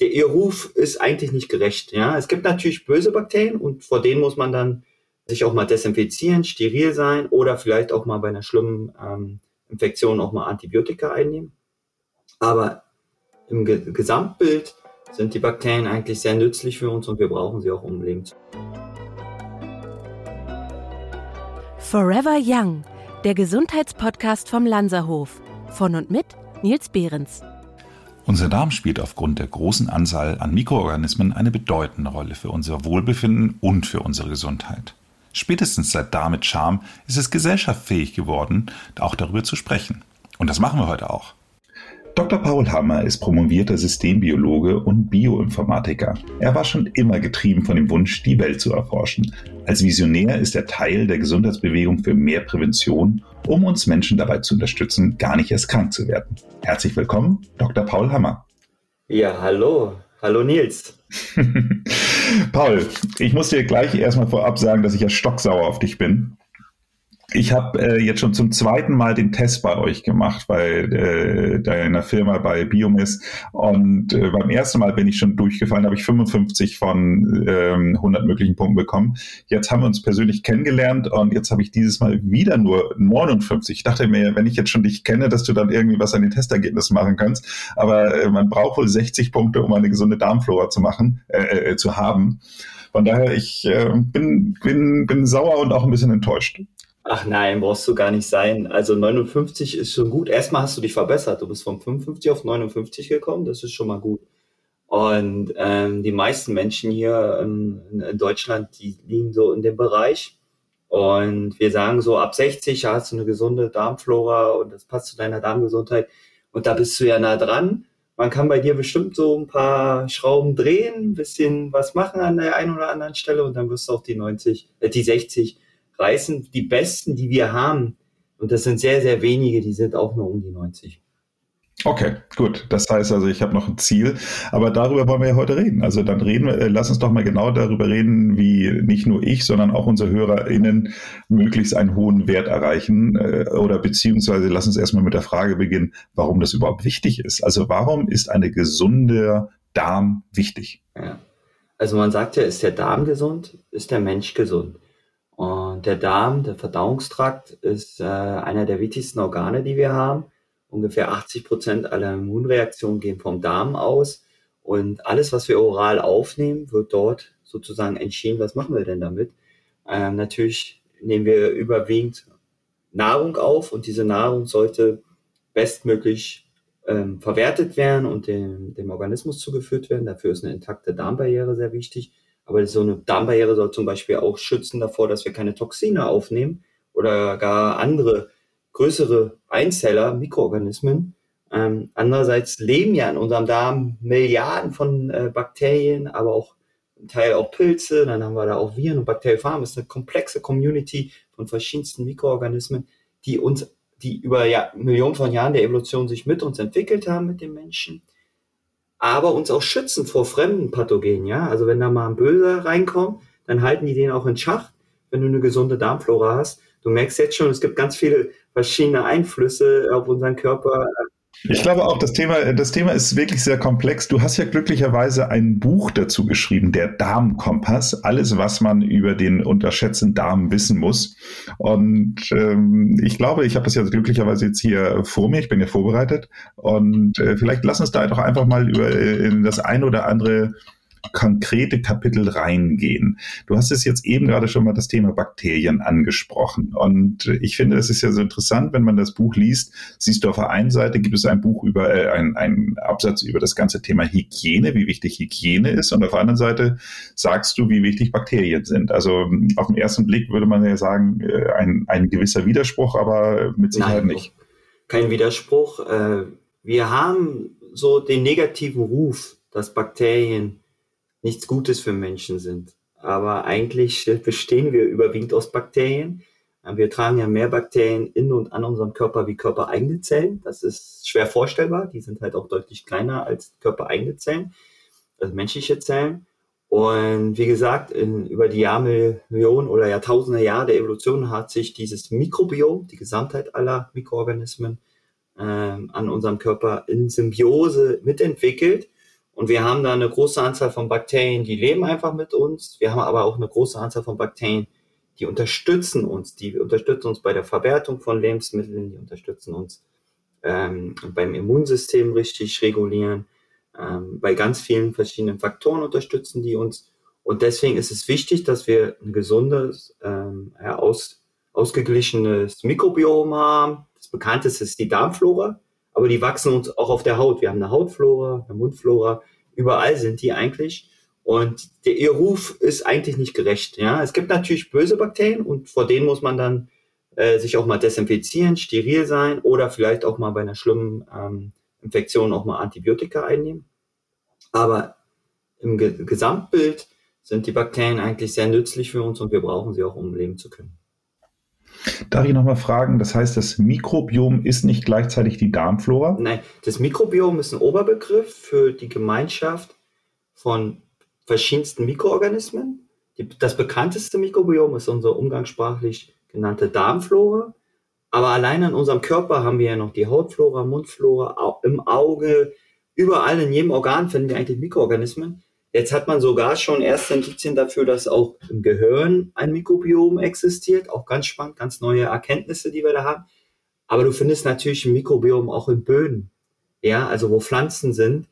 der, ihr Ruf ist eigentlich nicht gerecht. Ja, es gibt natürlich böse Bakterien und vor denen muss man dann sich auch mal desinfizieren, steril sein oder vielleicht auch mal bei einer schlimmen ähm, Infektion auch mal Antibiotika einnehmen. Aber im Ge Gesamtbild sind die Bakterien eigentlich sehr nützlich für uns und wir brauchen sie auch, um Leben zu. Forever Young, der Gesundheitspodcast vom Lanzerhof. Von und mit Nils Behrens. Unser Darm spielt aufgrund der großen Anzahl an Mikroorganismen eine bedeutende Rolle für unser Wohlbefinden und für unsere Gesundheit. Spätestens seit Darm mit Charme ist es gesellschaftsfähig geworden, auch darüber zu sprechen. Und das machen wir heute auch. Dr. Paul Hammer ist promovierter Systembiologe und Bioinformatiker. Er war schon immer getrieben von dem Wunsch, die Welt zu erforschen. Als Visionär ist er Teil der Gesundheitsbewegung für mehr Prävention, um uns Menschen dabei zu unterstützen, gar nicht erst krank zu werden. Herzlich willkommen, Dr. Paul Hammer. Ja, hallo. Hallo Nils. Paul, ich muss dir gleich erstmal vorab sagen, dass ich ja stocksauer auf dich bin. Ich habe äh, jetzt schon zum zweiten Mal den Test bei euch gemacht, bei äh, deiner Firma bei Biomis. Und äh, beim ersten Mal bin ich schon durchgefallen, habe ich 55 von ähm, 100 möglichen Punkten bekommen. Jetzt haben wir uns persönlich kennengelernt und jetzt habe ich dieses Mal wieder nur 59. Ich dachte mir, wenn ich jetzt schon dich kenne, dass du dann irgendwie was an den Testergebnissen machen kannst. Aber äh, man braucht wohl 60 Punkte, um eine gesunde Darmflora zu machen, äh, äh, zu haben. Von daher, ich äh, bin, bin, bin sauer und auch ein bisschen enttäuscht. Ach nein, brauchst du gar nicht sein. Also 59 ist schon gut. Erstmal hast du dich verbessert. Du bist von 55 auf 59 gekommen. Das ist schon mal gut. Und ähm, die meisten Menschen hier ähm, in Deutschland, die liegen so in dem Bereich. Und wir sagen so, ab 60 hast du eine gesunde Darmflora und das passt zu deiner Darmgesundheit. Und da bist du ja nah dran. Man kann bei dir bestimmt so ein paar Schrauben drehen, ein bisschen was machen an der einen oder anderen Stelle und dann wirst du auch die 90, äh, die 60 reißen die besten, die wir haben, und das sind sehr, sehr wenige, die sind auch nur um die 90. Okay, gut. Das heißt also, ich habe noch ein Ziel, aber darüber wollen wir ja heute reden. Also dann reden wir, äh, lass uns doch mal genau darüber reden, wie nicht nur ich, sondern auch unsere HörerInnen möglichst einen hohen Wert erreichen äh, oder beziehungsweise lass uns erstmal mit der Frage beginnen, warum das überhaupt wichtig ist. Also warum ist eine gesunde Darm wichtig? Ja. Also man sagt ja, ist der Darm gesund, ist der Mensch gesund. Und der Darm, der Verdauungstrakt, ist äh, einer der wichtigsten Organe, die wir haben. Ungefähr 80 Prozent aller Immunreaktionen gehen vom Darm aus. Und alles, was wir oral aufnehmen, wird dort sozusagen entschieden, was machen wir denn damit. Ähm, natürlich nehmen wir überwiegend Nahrung auf und diese Nahrung sollte bestmöglich ähm, verwertet werden und dem, dem Organismus zugeführt werden. Dafür ist eine intakte Darmbarriere sehr wichtig. Aber so eine Darmbarriere soll zum Beispiel auch schützen davor, dass wir keine Toxine aufnehmen oder gar andere größere Einzeller, Mikroorganismen. Ähm, andererseits leben ja in unserem Darm Milliarden von äh, Bakterien, aber auch ein Teil auch Pilze, dann haben wir da auch Viren und Bakteriophagen. Das ist eine komplexe Community von verschiedensten Mikroorganismen, die uns, die über ja, Millionen von Jahren der Evolution sich mit uns entwickelt haben, mit den Menschen aber uns auch schützen vor fremden Pathogenen, ja. Also wenn da mal ein Böser reinkommt, dann halten die den auch in Schach, wenn du eine gesunde Darmflora hast. Du merkst jetzt schon, es gibt ganz viele verschiedene Einflüsse auf unseren Körper. Ich glaube auch, das Thema, das Thema ist wirklich sehr komplex. Du hast ja glücklicherweise ein Buch dazu geschrieben, der Darmkompass. Alles, was man über den unterschätzten Darm wissen muss. Und ähm, ich glaube, ich habe das ja glücklicherweise jetzt hier vor mir. Ich bin ja vorbereitet. Und äh, vielleicht lass uns da doch einfach mal über äh, das ein oder andere konkrete Kapitel reingehen. Du hast es jetzt eben gerade schon mal das Thema Bakterien angesprochen. Und ich finde, es ist ja so interessant, wenn man das Buch liest, siehst du auf der einen Seite gibt es ein Buch über, äh, ein, ein Absatz über das ganze Thema Hygiene, wie wichtig Hygiene ist. Und auf der anderen Seite sagst du, wie wichtig Bakterien sind. Also auf den ersten Blick würde man ja sagen, äh, ein, ein gewisser Widerspruch, aber mit Sicherheit Nein, nicht. Kein Widerspruch. Äh, wir haben so den negativen Ruf, dass Bakterien nichts Gutes für Menschen sind. Aber eigentlich bestehen wir überwiegend aus Bakterien. Wir tragen ja mehr Bakterien in und an unserem Körper wie körpereigene Zellen. Das ist schwer vorstellbar. Die sind halt auch deutlich kleiner als körpereigene Zellen, also menschliche Zellen. Und wie gesagt, in, über die Jahrmillionen oder Jahrtausende Jahre der Evolution hat sich dieses Mikrobiom, die Gesamtheit aller Mikroorganismen, ähm, an unserem Körper in Symbiose mitentwickelt Und wir haben da eine große Anzahl von Bakterien, die leben einfach mit uns. Wir haben aber auch eine große Anzahl von Bakterien, die unterstützen uns. Die unterstützen uns bei der Verwertung von Lebensmitteln, die unterstützen uns ähm, beim Immunsystem richtig regulieren. Ähm, bei ganz vielen verschiedenen Faktoren unterstützen die uns. Und deswegen ist es wichtig, dass wir ein gesundes, ähm, aus, ausgeglichenes Mikrobiom haben. Das bekannteste ist die Darmflora, aber die wachsen uns auch auf der Haut. Wir haben eine Hautflora, eine Mundflora, überall sind die eigentlich. Und der, ihr Ruf ist eigentlich nicht gerecht. Ja, es gibt natürlich böse Bakterien und vor denen muss man dann äh, sich auch mal desinfizieren, steril sein oder vielleicht auch mal bei einer schlimmen ähm, Infektion auch mal Antibiotika einnehmen. Aber im Ge Gesamtbild sind die Bakterien eigentlich sehr nützlich für uns und wir brauchen sie auch, um leben zu können. Darf ich nochmal fragen, das heißt, das Mikrobiom ist nicht gleichzeitig die Darmflora? Nein, das Mikrobiom ist ein Oberbegriff für die Gemeinschaft von verschiedensten Mikroorganismen. Das bekannteste Mikrobiom ist unser umgangssprachlich genannte Darmflora. Aber allein in unserem Körper haben wir ja noch die Hautflora, Mundflora, im Auge, überall in jedem Organ finden wir eigentlich Mikroorganismen. Jetzt hat man sogar schon erste Indizien dafür, dass auch im Gehirn ein Mikrobiom existiert. Auch ganz spannend, ganz neue Erkenntnisse, die wir da haben. Aber du findest natürlich ein Mikrobiom auch in Böden. Ja, also wo Pflanzen sind.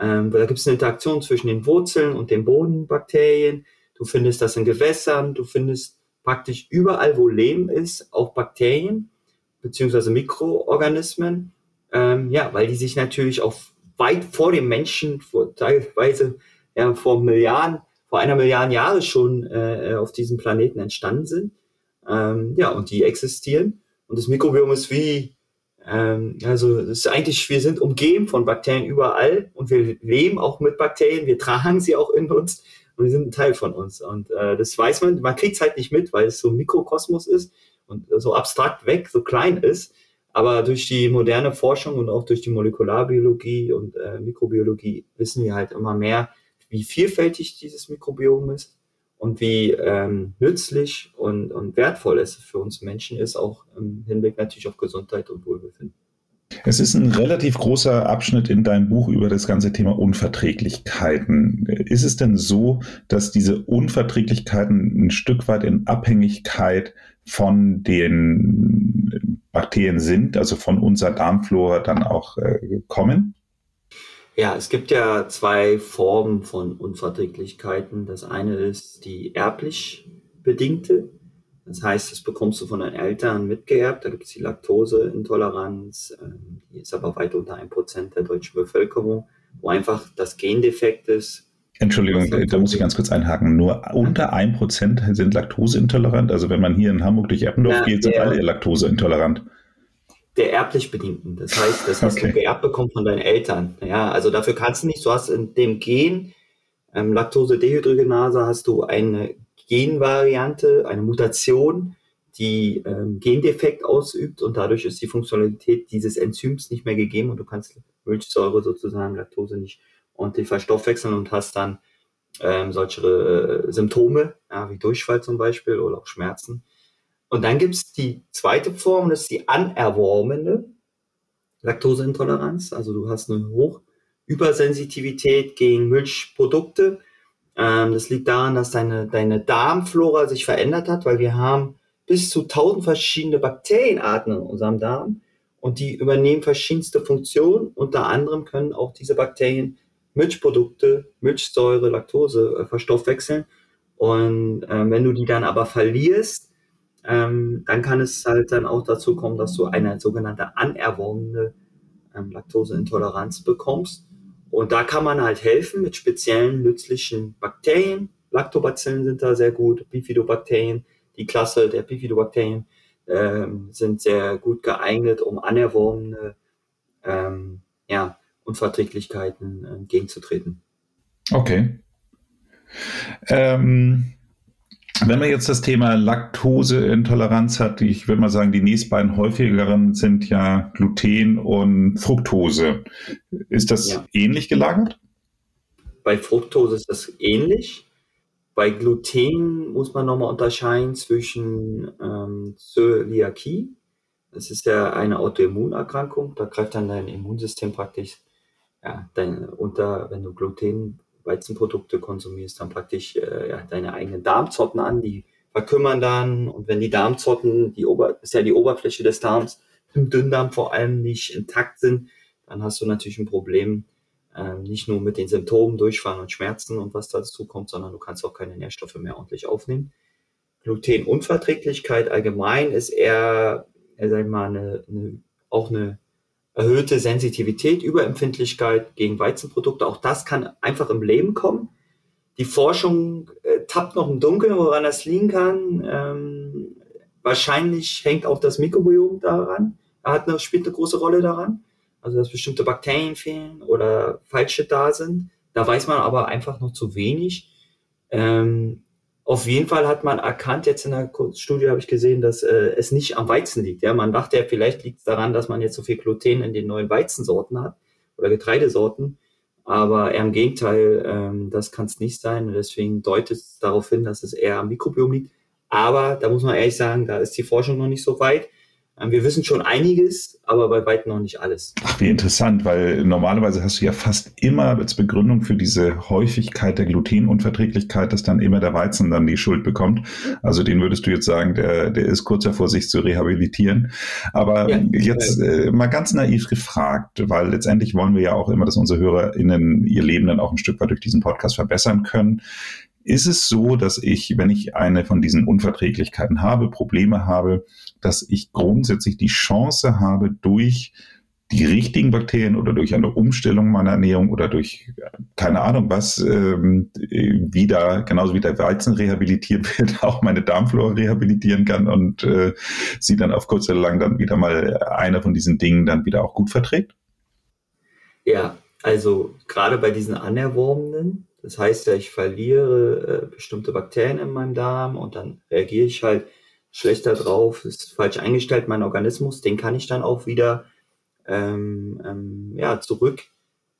Ähm, da gibt es eine Interaktion zwischen den Wurzeln und den Bodenbakterien. Du findest das in Gewässern. Du findest praktisch überall, wo Leben ist, auch Bakterien beziehungsweise Mikroorganismen. Ähm, ja, weil die sich natürlich auch weit vor dem Menschen, vor, teilweise ja, vor Milliarden, vor einer Milliarde Jahre schon äh, auf diesem Planeten entstanden sind. Ähm, ja, und die existieren. Und das Mikrobiom ist wie, ähm, also ist eigentlich, wir sind umgeben von Bakterien überall und wir leben auch mit Bakterien, wir tragen sie auch in uns und die sind ein Teil von uns. Und äh, das weiß man, man kriegt es halt nicht mit, weil es so ein Mikrokosmos ist und so abstrakt weg, so klein ist. Aber durch die moderne Forschung und auch durch die Molekularbiologie und äh, Mikrobiologie wissen wir halt immer mehr, wie vielfältig dieses Mikrobiom ist und wie ähm, nützlich und, und wertvoll es für uns Menschen ist, auch im Hinblick natürlich auf Gesundheit und Wohlbefinden. Es ist ein relativ großer Abschnitt in deinem Buch über das ganze Thema Unverträglichkeiten. Ist es denn so, dass diese Unverträglichkeiten ein Stück weit in Abhängigkeit von den Bakterien sind, also von unserer Darmflora dann auch äh, kommen? Ja, es gibt ja zwei Formen von Unverträglichkeiten. Das eine ist die erblich bedingte. Das heißt, das bekommst du von deinen Eltern mitgeerbt. Da gibt es die Laktoseintoleranz. Ähm, die ist aber weit unter ein Prozent der deutschen Bevölkerung, wo einfach das Gendefekt ist. Entschuldigung, da muss ich ganz kurz einhaken. Nur unter ein Prozent sind laktoseintolerant. Also wenn man hier in Hamburg durch Eppendorf ja, geht, sind alle laktoseintolerant der erblich Bedingten. Das heißt, das hast okay. du geerbt bekommen von deinen Eltern. Ja, also dafür kannst du nicht, du hast in dem Gen ähm, Laktose-Dehydrogenase hast du eine Genvariante, eine Mutation, die ähm, Gendefekt ausübt und dadurch ist die Funktionalität dieses Enzyms nicht mehr gegeben und du kannst Milchsäure sozusagen, Laktose nicht ordentlich verstoffwechseln und hast dann ähm, solche äh, Symptome, ja, wie Durchfall zum Beispiel oder auch Schmerzen. Und dann gibt es die zweite Form, das ist die anerworbene Laktoseintoleranz. Also du hast eine Hochübersensitivität gegen Milchprodukte. Ähm, das liegt daran, dass deine, deine Darmflora sich verändert hat, weil wir haben bis zu tausend verschiedene Bakterienarten in unserem Darm und die übernehmen verschiedenste Funktionen. Unter anderem können auch diese Bakterien Milchprodukte, Milchsäure, Laktose äh, verstoffwechseln. Und äh, wenn du die dann aber verlierst, ähm, dann kann es halt dann auch dazu kommen, dass du eine sogenannte anerworbene ähm, Laktoseintoleranz bekommst. Und da kann man halt helfen mit speziellen nützlichen Bakterien. Lactobacillen sind da sehr gut, Bifidobakterien, die Klasse der Bifidobakterien ähm, sind sehr gut geeignet, um anerworbene ähm, ja, Unverträglichkeiten entgegenzutreten. Okay. Ähm, wenn man jetzt das Thema Laktoseintoleranz hat, ich würde mal sagen, die nächsten beiden häufigeren sind ja Gluten und Fructose. Ist das ja. ähnlich gelagert? Bei Fructose ist das ähnlich. Bei Gluten muss man nochmal unterscheiden zwischen ähm, Zöliakie. Das ist ja eine Autoimmunerkrankung. Da greift dann dein Immunsystem praktisch ja, dein, unter, wenn du Gluten, Weizenprodukte konsumierst, dann praktisch äh, ja, deine eigenen Darmzotten an, die verkümmern dann und wenn die Darmzotten, die Ober, ist ja die Oberfläche des Darms, im Dünndarm vor allem nicht intakt sind, dann hast du natürlich ein Problem, äh, nicht nur mit den Symptomen, Durchfallen und Schmerzen und was dazu kommt, sondern du kannst auch keine Nährstoffe mehr ordentlich aufnehmen. Glutenunverträglichkeit allgemein ist eher, äh, sag ich mal, eine, eine, auch eine erhöhte Sensitivität, Überempfindlichkeit gegen Weizenprodukte. Auch das kann einfach im Leben kommen. Die Forschung äh, tappt noch im Dunkeln, woran das liegen kann. Ähm, wahrscheinlich hängt auch das Mikrobiom daran. Er hat eine, spielt eine große Rolle daran. Also, dass bestimmte Bakterien fehlen oder falsche da sind. Da weiß man aber einfach noch zu wenig. Ähm, auf jeden Fall hat man erkannt, jetzt in der Studie habe ich gesehen, dass äh, es nicht am Weizen liegt. Ja, man dachte ja, vielleicht liegt es daran, dass man jetzt so viel Gluten in den neuen Weizensorten hat oder Getreidesorten. Aber eher im Gegenteil, ähm, das kann es nicht sein. Deswegen deutet es darauf hin, dass es eher am Mikrobiom liegt. Aber da muss man ehrlich sagen, da ist die Forschung noch nicht so weit. Ähm, wir wissen schon einiges, aber bei weitem noch nicht alles. Ach, wie interessant, weil normalerweise hast du ja fast immer als Begründung für diese Häufigkeit der Glutenunverträglichkeit, dass dann immer der Weizen dann die Schuld bekommt. Also den würdest du jetzt sagen, der, der ist kurz davor, sich zu rehabilitieren. Aber ja, jetzt äh, mal ganz naiv gefragt, weil letztendlich wollen wir ja auch immer, dass unsere HörerInnen ihr Leben dann auch ein Stück weit durch diesen Podcast verbessern können. Ist es so, dass ich, wenn ich eine von diesen Unverträglichkeiten habe, Probleme habe, dass ich grundsätzlich die Chance habe, durch die richtigen Bakterien oder durch eine Umstellung meiner Ernährung oder durch keine Ahnung was ähm, wieder, genauso wie der Weizen rehabilitiert wird, auch meine Darmflora rehabilitieren kann und äh, sie dann auf kurz oder lang dann wieder mal eine von diesen Dingen dann wieder auch gut verträgt? Ja, also gerade bei diesen anerworbenen, das heißt ja, ich verliere äh, bestimmte Bakterien in meinem Darm und dann reagiere ich halt schlechter drauf, ist falsch eingestellt, mein Organismus, den kann ich dann auch wieder ähm, ähm, ja, zurück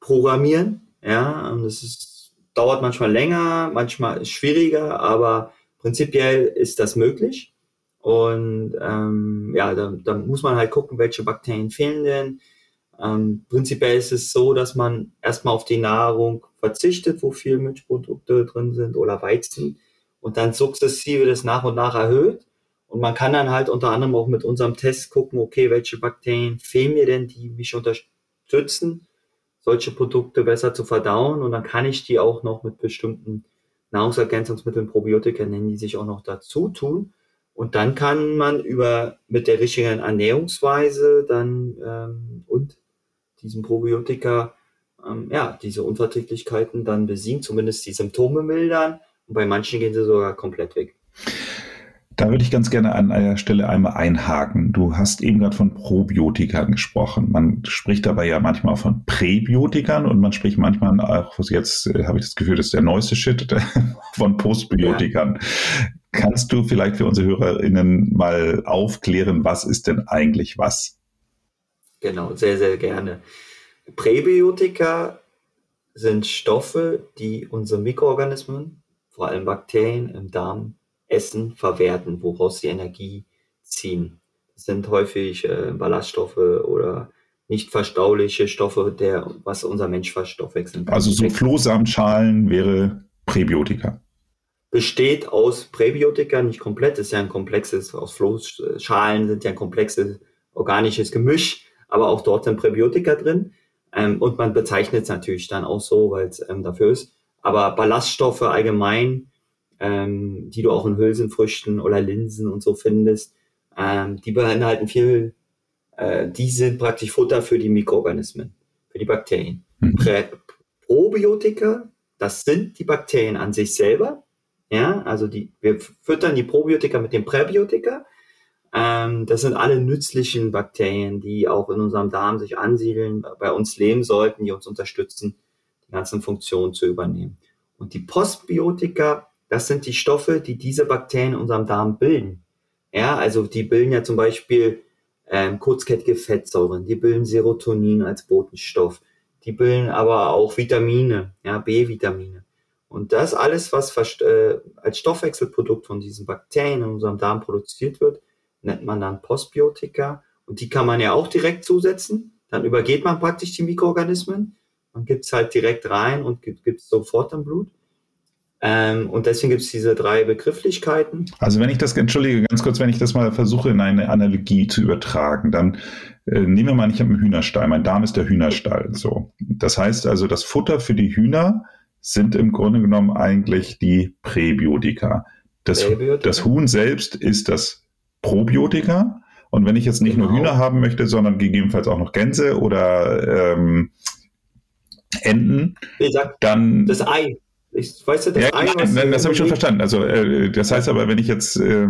programmieren. Ja, und das ist, dauert manchmal länger, manchmal ist schwieriger, aber prinzipiell ist das möglich. Und ähm, ja, da, da muss man halt gucken, welche Bakterien fehlen denn. Ähm, prinzipiell ist es so, dass man erstmal auf die Nahrung verzichtet, wo viel Milchprodukte drin sind oder Weizen und dann sukzessive das nach und nach erhöht. Und man kann dann halt unter anderem auch mit unserem Test gucken, okay, welche Bakterien fehlen mir denn, die mich unterstützen, solche Produkte besser zu verdauen. Und dann kann ich die auch noch mit bestimmten Nahrungsergänzungsmitteln, Probiotika nennen die sich auch noch dazu tun. Und dann kann man über mit der richtigen Ernährungsweise dann ähm, und diesen Probiotika ähm, ja diese Unverträglichkeiten dann besiegen, zumindest die Symptome mildern. Und bei manchen gehen sie sogar komplett weg. Da würde ich ganz gerne an einer Stelle einmal einhaken. Du hast eben gerade von Probiotikern gesprochen. Man spricht dabei ja manchmal auch von Präbiotikern und man spricht manchmal auch, jetzt äh, habe ich das Gefühl, das ist der neueste Shit, von Postbiotikern. Ja. Kannst du vielleicht für unsere HörerInnen mal aufklären, was ist denn eigentlich was? Genau, sehr, sehr gerne. Präbiotika sind Stoffe, die unsere Mikroorganismen, vor allem Bakterien im Darm, Essen verwerten, woraus sie Energie ziehen. Das sind häufig äh, Ballaststoffe oder nicht verstauliche Stoffe, der, was unser Mensch verstoffwechseln kann. Also so Flohsamenschalen wäre Präbiotika. Besteht aus Präbiotika, nicht komplett, ist ja ein komplexes, aus Flohschalen sind ja ein komplexes organisches Gemisch, aber auch dort sind Präbiotika drin. Ähm, und man bezeichnet es natürlich dann auch so, weil es ähm, dafür ist. Aber Ballaststoffe allgemein ähm, die du auch in Hülsenfrüchten oder Linsen und so findest, ähm, die beinhalten viel, äh, die sind praktisch Futter für die Mikroorganismen, für die Bakterien. Mhm. Probiotika, das sind die Bakterien an sich selber. Ja, also die, wir füttern die Probiotika mit dem Präbiotika. Ähm, das sind alle nützlichen Bakterien, die auch in unserem Darm sich ansiedeln, bei uns leben sollten, die uns unterstützen, die ganzen Funktionen zu übernehmen. Und die Postbiotika, das sind die Stoffe, die diese Bakterien in unserem Darm bilden. Ja, also die bilden ja zum Beispiel ähm, kurzkettige Fettsäuren, die bilden Serotonin als Botenstoff, die bilden aber auch Vitamine, ja, B-Vitamine. Und das alles, was äh, als Stoffwechselprodukt von diesen Bakterien in unserem Darm produziert wird, nennt man dann Postbiotika. Und die kann man ja auch direkt zusetzen. Dann übergeht man praktisch die Mikroorganismen Man gibt es halt direkt rein und gibt es sofort im Blut. Ähm, und deswegen gibt es diese drei Begrifflichkeiten. Also wenn ich das, entschuldige ganz kurz, wenn ich das mal versuche in eine Analogie zu übertragen, dann äh, nehmen wir mal, ich habe einen Hühnerstall, mein Darm ist der Hühnerstall. So. Das heißt also, das Futter für die Hühner sind im Grunde genommen eigentlich die Präbiotika. Das, Präbiotika. das Huhn selbst ist das Probiotika. Und wenn ich jetzt nicht genau. nur Hühner haben möchte, sondern gegebenenfalls auch noch Gänse oder ähm, Enten, dann das Ei. Ich weiß ja, das ja, Ei, nein, das habe ich schon verstanden. Also äh, das heißt aber, wenn ich jetzt äh,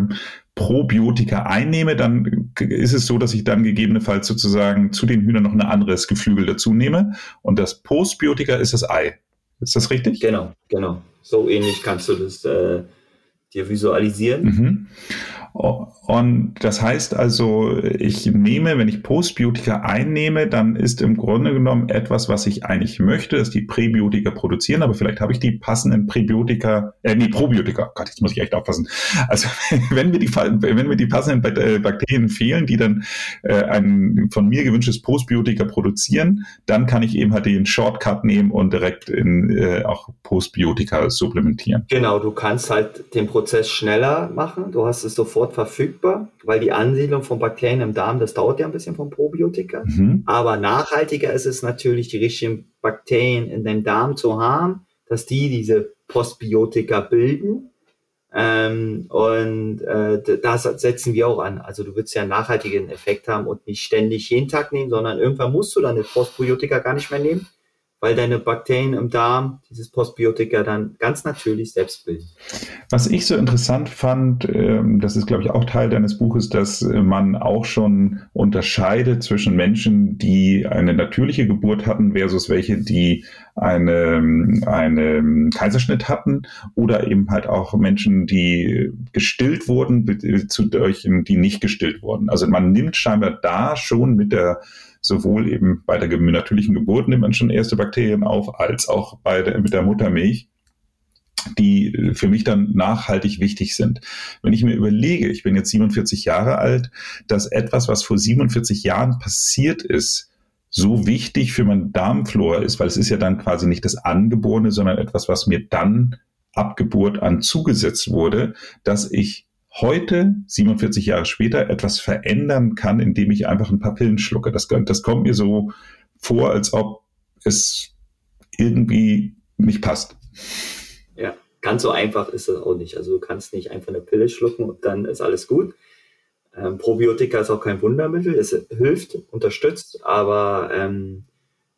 Probiotika einnehme, dann ist es so, dass ich dann gegebenenfalls sozusagen zu den Hühnern noch ein anderes Geflügel dazu nehme. Und das Postbiotika ist das Ei. Ist das richtig? Genau, genau. So ähnlich kannst du das äh, dir visualisieren. Mhm. Und das heißt also, ich nehme, wenn ich Postbiotika einnehme, dann ist im Grunde genommen etwas, was ich eigentlich möchte, dass die Präbiotika produzieren, aber vielleicht habe ich die passenden Präbiotika, äh, nee, Probiotika, Gott, jetzt muss ich echt aufpassen. Also wenn mir die, wenn mir die passenden äh, Bakterien fehlen, die dann äh, ein von mir gewünschtes Postbiotika produzieren, dann kann ich eben halt den Shortcut nehmen und direkt in äh, auch Postbiotika supplementieren. Genau, du kannst halt den Prozess schneller machen, du hast es sofort sofort verfügbar, weil die Ansiedlung von Bakterien im Darm, das dauert ja ein bisschen von Probiotika. Mhm. Aber nachhaltiger ist es natürlich, die richtigen Bakterien in deinem Darm zu haben, dass die diese Postbiotika bilden. Ähm, und äh, das setzen wir auch an. Also du willst ja einen nachhaltigen Effekt haben und nicht ständig jeden Tag nehmen, sondern irgendwann musst du dann eine Postbiotika gar nicht mehr nehmen weil deine Bakterien im Darm dieses Postbiotika dann ganz natürlich selbst bilden. Was ich so interessant fand, ähm, das ist, glaube ich, auch Teil deines Buches, dass man auch schon unterscheidet zwischen Menschen, die eine natürliche Geburt hatten versus welche, die eine, eine Kaiserschnitt hatten oder eben halt auch Menschen, die gestillt wurden, zu solchen, die nicht gestillt wurden. Also man nimmt scheinbar da schon mit der sowohl eben bei der natürlichen Geburt nimmt man schon erste Bakterien auf, als auch bei der, mit der Muttermilch die für mich dann nachhaltig wichtig sind. Wenn ich mir überlege, ich bin jetzt 47 Jahre alt, dass etwas, was vor 47 Jahren passiert ist, so wichtig für meine Darmflora ist, weil es ist ja dann quasi nicht das Angeborene, sondern etwas, was mir dann ab Geburt an zugesetzt wurde, dass ich heute, 47 Jahre später, etwas verändern kann, indem ich einfach ein paar Pillen schlucke. Das, das kommt mir so vor, als ob es irgendwie nicht passt. Ja, ganz so einfach ist es auch nicht. Also du kannst nicht einfach eine Pille schlucken und dann ist alles gut. Ähm, Probiotika ist auch kein Wundermittel. Es hilft, unterstützt, aber ähm,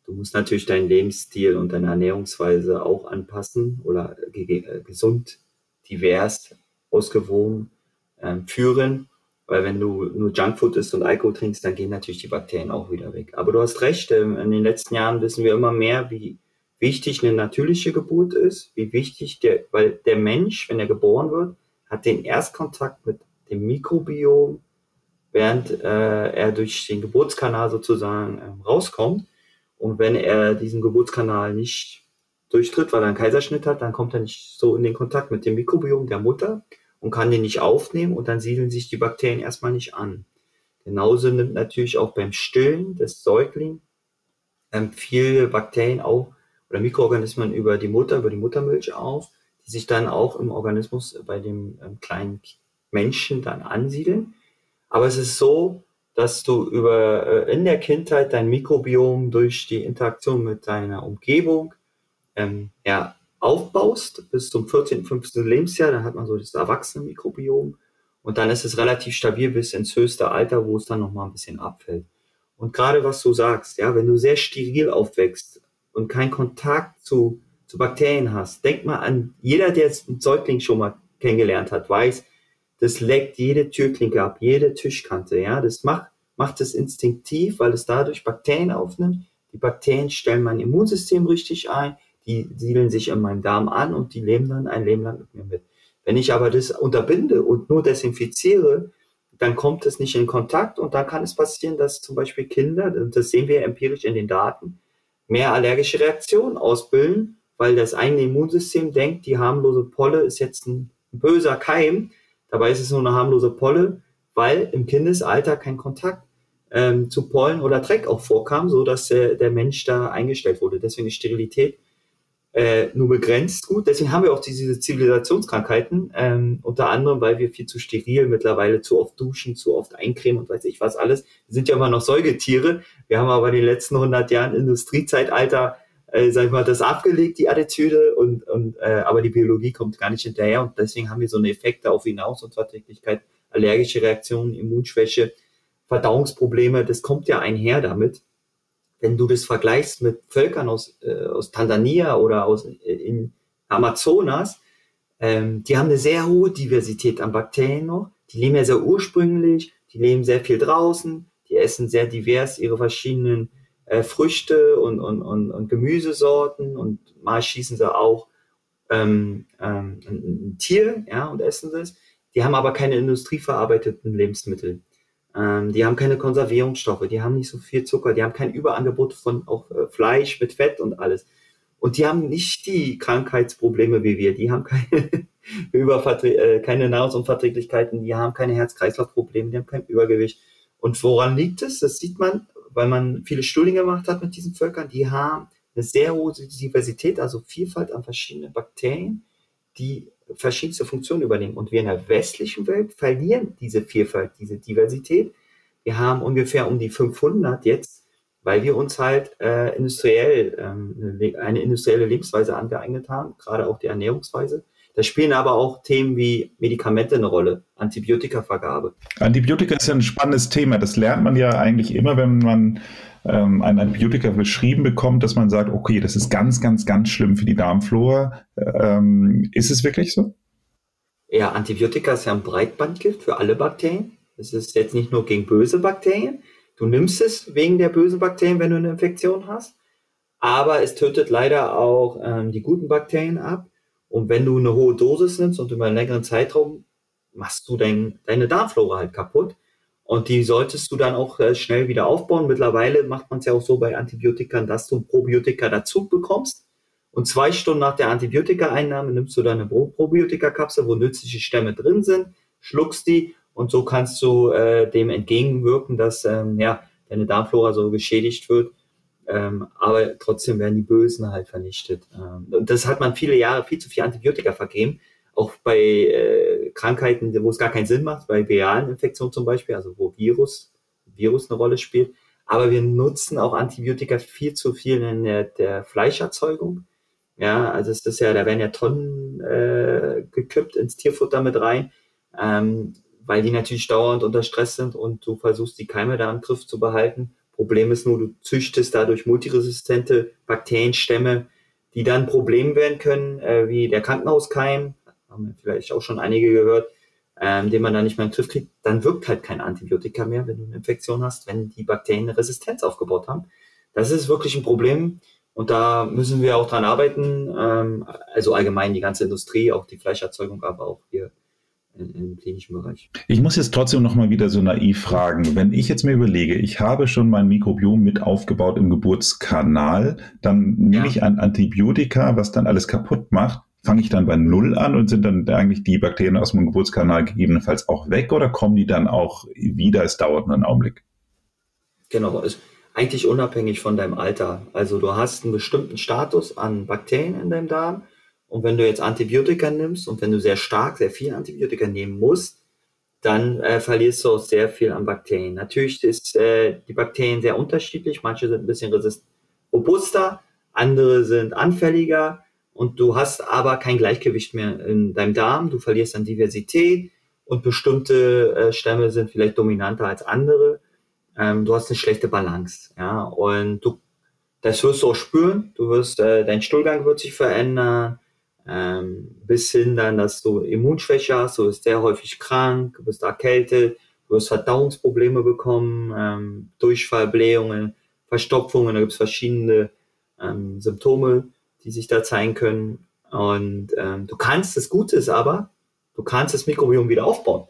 du musst natürlich deinen Lebensstil und deine Ernährungsweise auch anpassen oder äh, gesund, divers, ausgewogen ähm, führen, weil wenn du nur Junkfood isst und Alkohol trinkst, dann gehen natürlich die Bakterien auch wieder weg. Aber du hast recht, ähm, in den letzten Jahren wissen wir immer mehr, wie wichtig eine natürliche Geburt ist, wie wichtig der, weil der Mensch, wenn er geboren wird, hat den Erstkontakt mit dem Mikrobiom, während äh, er durch den Geburtskanal sozusagen äh, rauskommt. Und wenn er diesen Geburtskanal nicht durchtritt, weil er einen Kaiserschnitt hat, dann kommt er nicht so in den Kontakt mit dem Mikrobiom der Mutter und kann den nicht aufnehmen und dann siedeln sich die Bakterien erstmal nicht an. Genauso nimmt natürlich auch beim Stillen des Säuglings ähm, viele Bakterien auch oder Mikroorganismen über die Mutter, über die Muttermilch auf, die sich dann auch im Organismus bei dem ähm, kleinen Menschen dann ansiedeln. Aber es ist so, dass du über äh, in der Kindheit dein Mikrobiom durch die Interaktion mit deiner Umgebung ähm, ja, aufbaust bis zum 14., 15. Lebensjahr, dann hat man so das Erwachsenenmikrobiom und dann ist es relativ stabil bis ins höchste Alter, wo es dann nochmal ein bisschen abfällt. Und gerade was du sagst, ja, wenn du sehr steril aufwächst und keinen Kontakt zu, zu Bakterien hast, denk mal an, jeder, der jetzt einen Säugling schon mal kennengelernt hat, weiß, das leckt jede Türklinke ab, jede Tischkante, ja, das macht, macht es instinktiv, weil es dadurch Bakterien aufnimmt. Die Bakterien stellen mein Immunsystem richtig ein, die siedeln sich in meinem Darm an und die leben dann ein Leben lang mit mir mit. Wenn ich aber das unterbinde und nur desinfiziere, dann kommt es nicht in Kontakt und dann kann es passieren, dass zum Beispiel Kinder, das sehen wir empirisch in den Daten, mehr allergische Reaktionen ausbilden, weil das eigene Immunsystem denkt, die harmlose Polle ist jetzt ein böser Keim. Dabei ist es nur eine harmlose Polle, weil im Kindesalter kein Kontakt ähm, zu Pollen oder Dreck auch vorkam, so dass äh, der Mensch da eingestellt wurde. Deswegen ist Sterilität äh, nur begrenzt gut. Deswegen haben wir auch diese Zivilisationskrankheiten, ähm, unter anderem, weil wir viel zu steril mittlerweile zu oft duschen, zu oft eincremen und weiß ich was alles. Wir sind ja immer noch Säugetiere. Wir haben aber in den letzten 100 Jahren Industriezeitalter, äh, sag ich mal, das abgelegt, die Attitüde, und, und äh, aber die Biologie kommt gar nicht hinterher und deswegen haben wir so eine Effekte auf Hinaus-Unverträglichkeit, allergische Reaktionen, Immunschwäche, Verdauungsprobleme, das kommt ja einher damit wenn du das vergleichst mit Völkern aus, äh, aus Tansania oder aus äh, in Amazonas, ähm, die haben eine sehr hohe Diversität an Bakterien noch. Die leben ja sehr ursprünglich, die leben sehr viel draußen, die essen sehr divers ihre verschiedenen äh, Früchte und, und, und, und Gemüsesorten und mal schießen sie auch ähm, ähm, ein, Tier ja, und essen das. Die haben aber keine industrieverarbeiteten Lebensmittel. Ähm, die haben keine Konservierungsstoffe, die haben nicht so viel Zucker, die haben kein Überangebot von auch äh, Fleisch mit Fett und alles. Und die haben nicht die Krankheitsprobleme wie wir. Die haben keine, äh, keine Nahrungsunverträglichkeiten, die haben keine Herz-Kreislauf-Probleme, die haben kein Übergewicht. Und woran liegt es? Das sieht man, weil man viele Studien gemacht hat mit diesen Völkern. Die haben eine sehr hohe Diversität, also Vielfalt an verschiedenen Bakterien, die verschiedenste Funktionen übernehmen. Und wir in der westlichen Welt verlieren diese Vielfalt, diese Diversität. Wir haben ungefähr um die 500 jetzt, weil wir uns halt äh, industriell ähm, eine industrielle Lebensweise angeeignet haben, gerade auch die Ernährungsweise. Da spielen aber auch Themen wie Medikamente eine Rolle, Antibiotikavergabe. Antibiotika ist ja ein spannendes Thema. Das lernt man ja eigentlich immer, wenn man ähm, ein Antibiotika beschrieben bekommt, dass man sagt, okay, das ist ganz, ganz, ganz schlimm für die Darmflora. Ähm, ist es wirklich so? Ja, Antibiotika ist ja ein Breitbandgift für alle Bakterien. Es ist jetzt nicht nur gegen böse Bakterien. Du nimmst es wegen der bösen Bakterien, wenn du eine Infektion hast. Aber es tötet leider auch ähm, die guten Bakterien ab. Und wenn du eine hohe Dosis nimmst und über einen längeren Zeitraum, machst du dein, deine Darmflora halt kaputt. Und die solltest du dann auch äh, schnell wieder aufbauen. Mittlerweile macht man es ja auch so bei Antibiotika, dass du Probiotika dazu bekommst. Und zwei Stunden nach der Antibiotika-Einnahme nimmst du deine Probiotika-Kapsel, wo nützliche Stämme drin sind, schluckst die und so kannst du äh, dem entgegenwirken, dass ähm, ja, deine Darmflora so geschädigt wird. Ähm, aber trotzdem werden die Bösen halt vernichtet. Ähm, und das hat man viele Jahre viel zu viel Antibiotika vergeben auch bei äh, Krankheiten, wo es gar keinen Sinn macht, bei viralen Infektionen zum Beispiel, also wo Virus, Virus eine Rolle spielt. Aber wir nutzen auch Antibiotika viel zu viel in der, der Fleischerzeugung. Ja, also es ist ja, da werden ja Tonnen äh, gekippt ins Tierfutter mit rein, ähm, weil die natürlich dauernd unter Stress sind und du versuchst die Keime da im Griff zu behalten. Problem ist nur, du züchtest dadurch multiresistente Bakterienstämme, die dann Problem werden können, äh, wie der Krankenhauskeim, haben vielleicht auch schon einige gehört, ähm, den man dann nicht mehr in den Griff kriegt, dann wirkt halt kein Antibiotika mehr, wenn du eine Infektion hast, wenn die Bakterien eine Resistenz aufgebaut haben. Das ist wirklich ein Problem und da müssen wir auch dran arbeiten. Ähm, also allgemein die ganze Industrie, auch die Fleischerzeugung, aber auch hier im klinischen Bereich. Ich muss jetzt trotzdem noch mal wieder so naiv fragen. Wenn ich jetzt mir überlege, ich habe schon mein Mikrobiom mit aufgebaut im Geburtskanal, dann nehme ja. ich ein Antibiotika, was dann alles kaputt macht fange ich dann bei Null an und sind dann eigentlich die Bakterien aus dem Geburtskanal gegebenenfalls auch weg oder kommen die dann auch wieder? Es dauert nur einen Augenblick. Genau, ist eigentlich unabhängig von deinem Alter. Also du hast einen bestimmten Status an Bakterien in deinem Darm und wenn du jetzt Antibiotika nimmst und wenn du sehr stark, sehr viel Antibiotika nehmen musst, dann äh, verlierst du auch sehr viel an Bakterien. Natürlich ist äh, die Bakterien sehr unterschiedlich. Manche sind ein bisschen robuster, andere sind anfälliger und du hast aber kein Gleichgewicht mehr in deinem Darm, du verlierst an Diversität und bestimmte äh, Stämme sind vielleicht dominanter als andere. Ähm, du hast eine schlechte Balance, ja, und du, das wirst du auch spüren. Du wirst, äh, dein Stuhlgang wird sich verändern, ähm, bis hin dann, dass du Immunschwäche hast, du bist sehr häufig krank, du bist erkältet, du wirst Verdauungsprobleme bekommen, ähm, Durchfall, Blähungen, Verstopfungen, da gibt es verschiedene ähm, Symptome die sich da zeigen können. Und ähm, du kannst, das Gute ist aber, du kannst das Mikrobiom wieder aufbauen.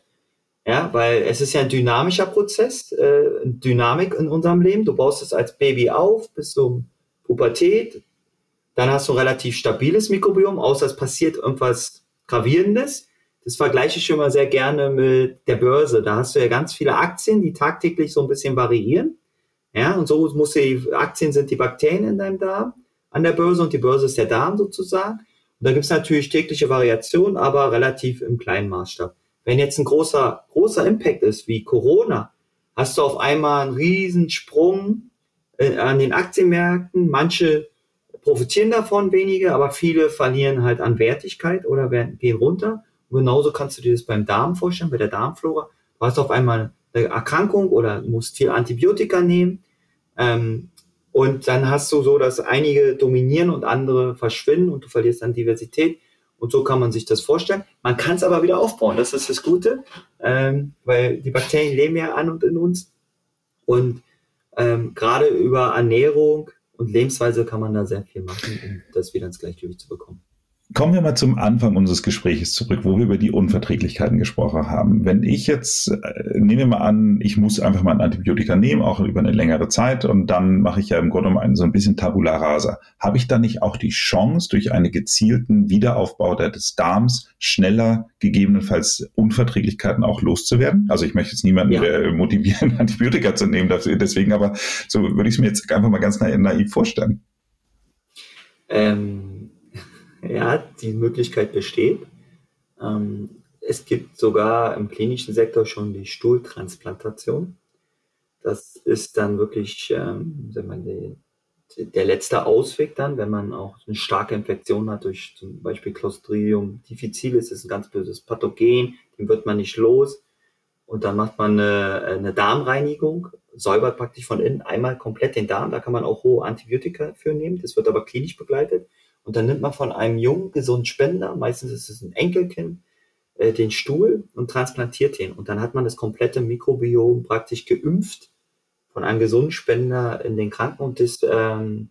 Ja, weil es ist ja ein dynamischer Prozess, äh, Dynamik in unserem Leben. Du baust es als Baby auf bis zur Pubertät. Dann hast du ein relativ stabiles Mikrobiom, außer es passiert irgendwas Gravierendes. das vergleiche ich immer sehr gerne mit der Börse. Da hast du ja ganz viele Aktien, die tagtäglich so ein bisschen variieren. Ja, und so muss die Aktien sind die Bakterien in deinem Darm an der Börse und die Börse ist der Darm sozusagen. Und da gibt es natürlich tägliche Variationen, aber relativ im kleinen Maßstab. Wenn jetzt ein großer, großer Impact ist, wie Corona, hast du auf einmal einen riesen Sprung äh, an den Aktienmärkten. Manche profitieren davon wenige, aber viele verlieren halt an Wertigkeit oder werden, gehen runter. Und genauso kannst du dir das beim Darm vorstellen, bei der Darmflora. Du hast auf einmal eine Erkrankung oder musst viel Antibiotika nehmen. Ähm, und dann hast du so, dass einige dominieren und andere verschwinden und du verlierst an Diversität. Und so kann man sich das vorstellen. Man kann es aber wieder aufbauen. Das ist das Gute, ähm, weil die Bakterien leben ja an und in uns. Und ähm, gerade über Ernährung und Lebensweise kann man da sehr viel machen, um das wieder ins Gleichgewicht zu bekommen. Kommen wir mal zum Anfang unseres Gesprächs zurück, wo wir über die Unverträglichkeiten gesprochen haben. Wenn ich jetzt, äh, nehmen wir mal an, ich muss einfach mal ein Antibiotika nehmen, auch über eine längere Zeit, und dann mache ich ja im Grunde genommen so ein bisschen Tabula rasa. Habe ich dann nicht auch die Chance, durch einen gezielten Wiederaufbau des Darms schneller gegebenenfalls Unverträglichkeiten auch loszuwerden? Also ich möchte jetzt niemanden ja. motivieren, Antibiotika zu nehmen, deswegen, aber so würde ich es mir jetzt einfach mal ganz naiv vorstellen. Ähm ja, die Möglichkeit besteht. Ähm, es gibt sogar im klinischen Sektor schon die Stuhltransplantation. Das ist dann wirklich ähm, die, der letzte Ausweg dann, wenn man auch eine starke Infektion hat durch zum Beispiel Clostridium difficile, das ist ein ganz böses Pathogen, den wird man nicht los. Und dann macht man eine, eine Darmreinigung, säubert praktisch von innen einmal komplett den Darm. Da kann man auch hohe Antibiotika für nehmen. Das wird aber klinisch begleitet. Und dann nimmt man von einem jungen, gesunden Spender, meistens ist es ein Enkelkind, äh, den Stuhl und transplantiert den. Und dann hat man das komplette Mikrobiom praktisch geimpft von einem gesunden Spender in den Kranken und das ähm,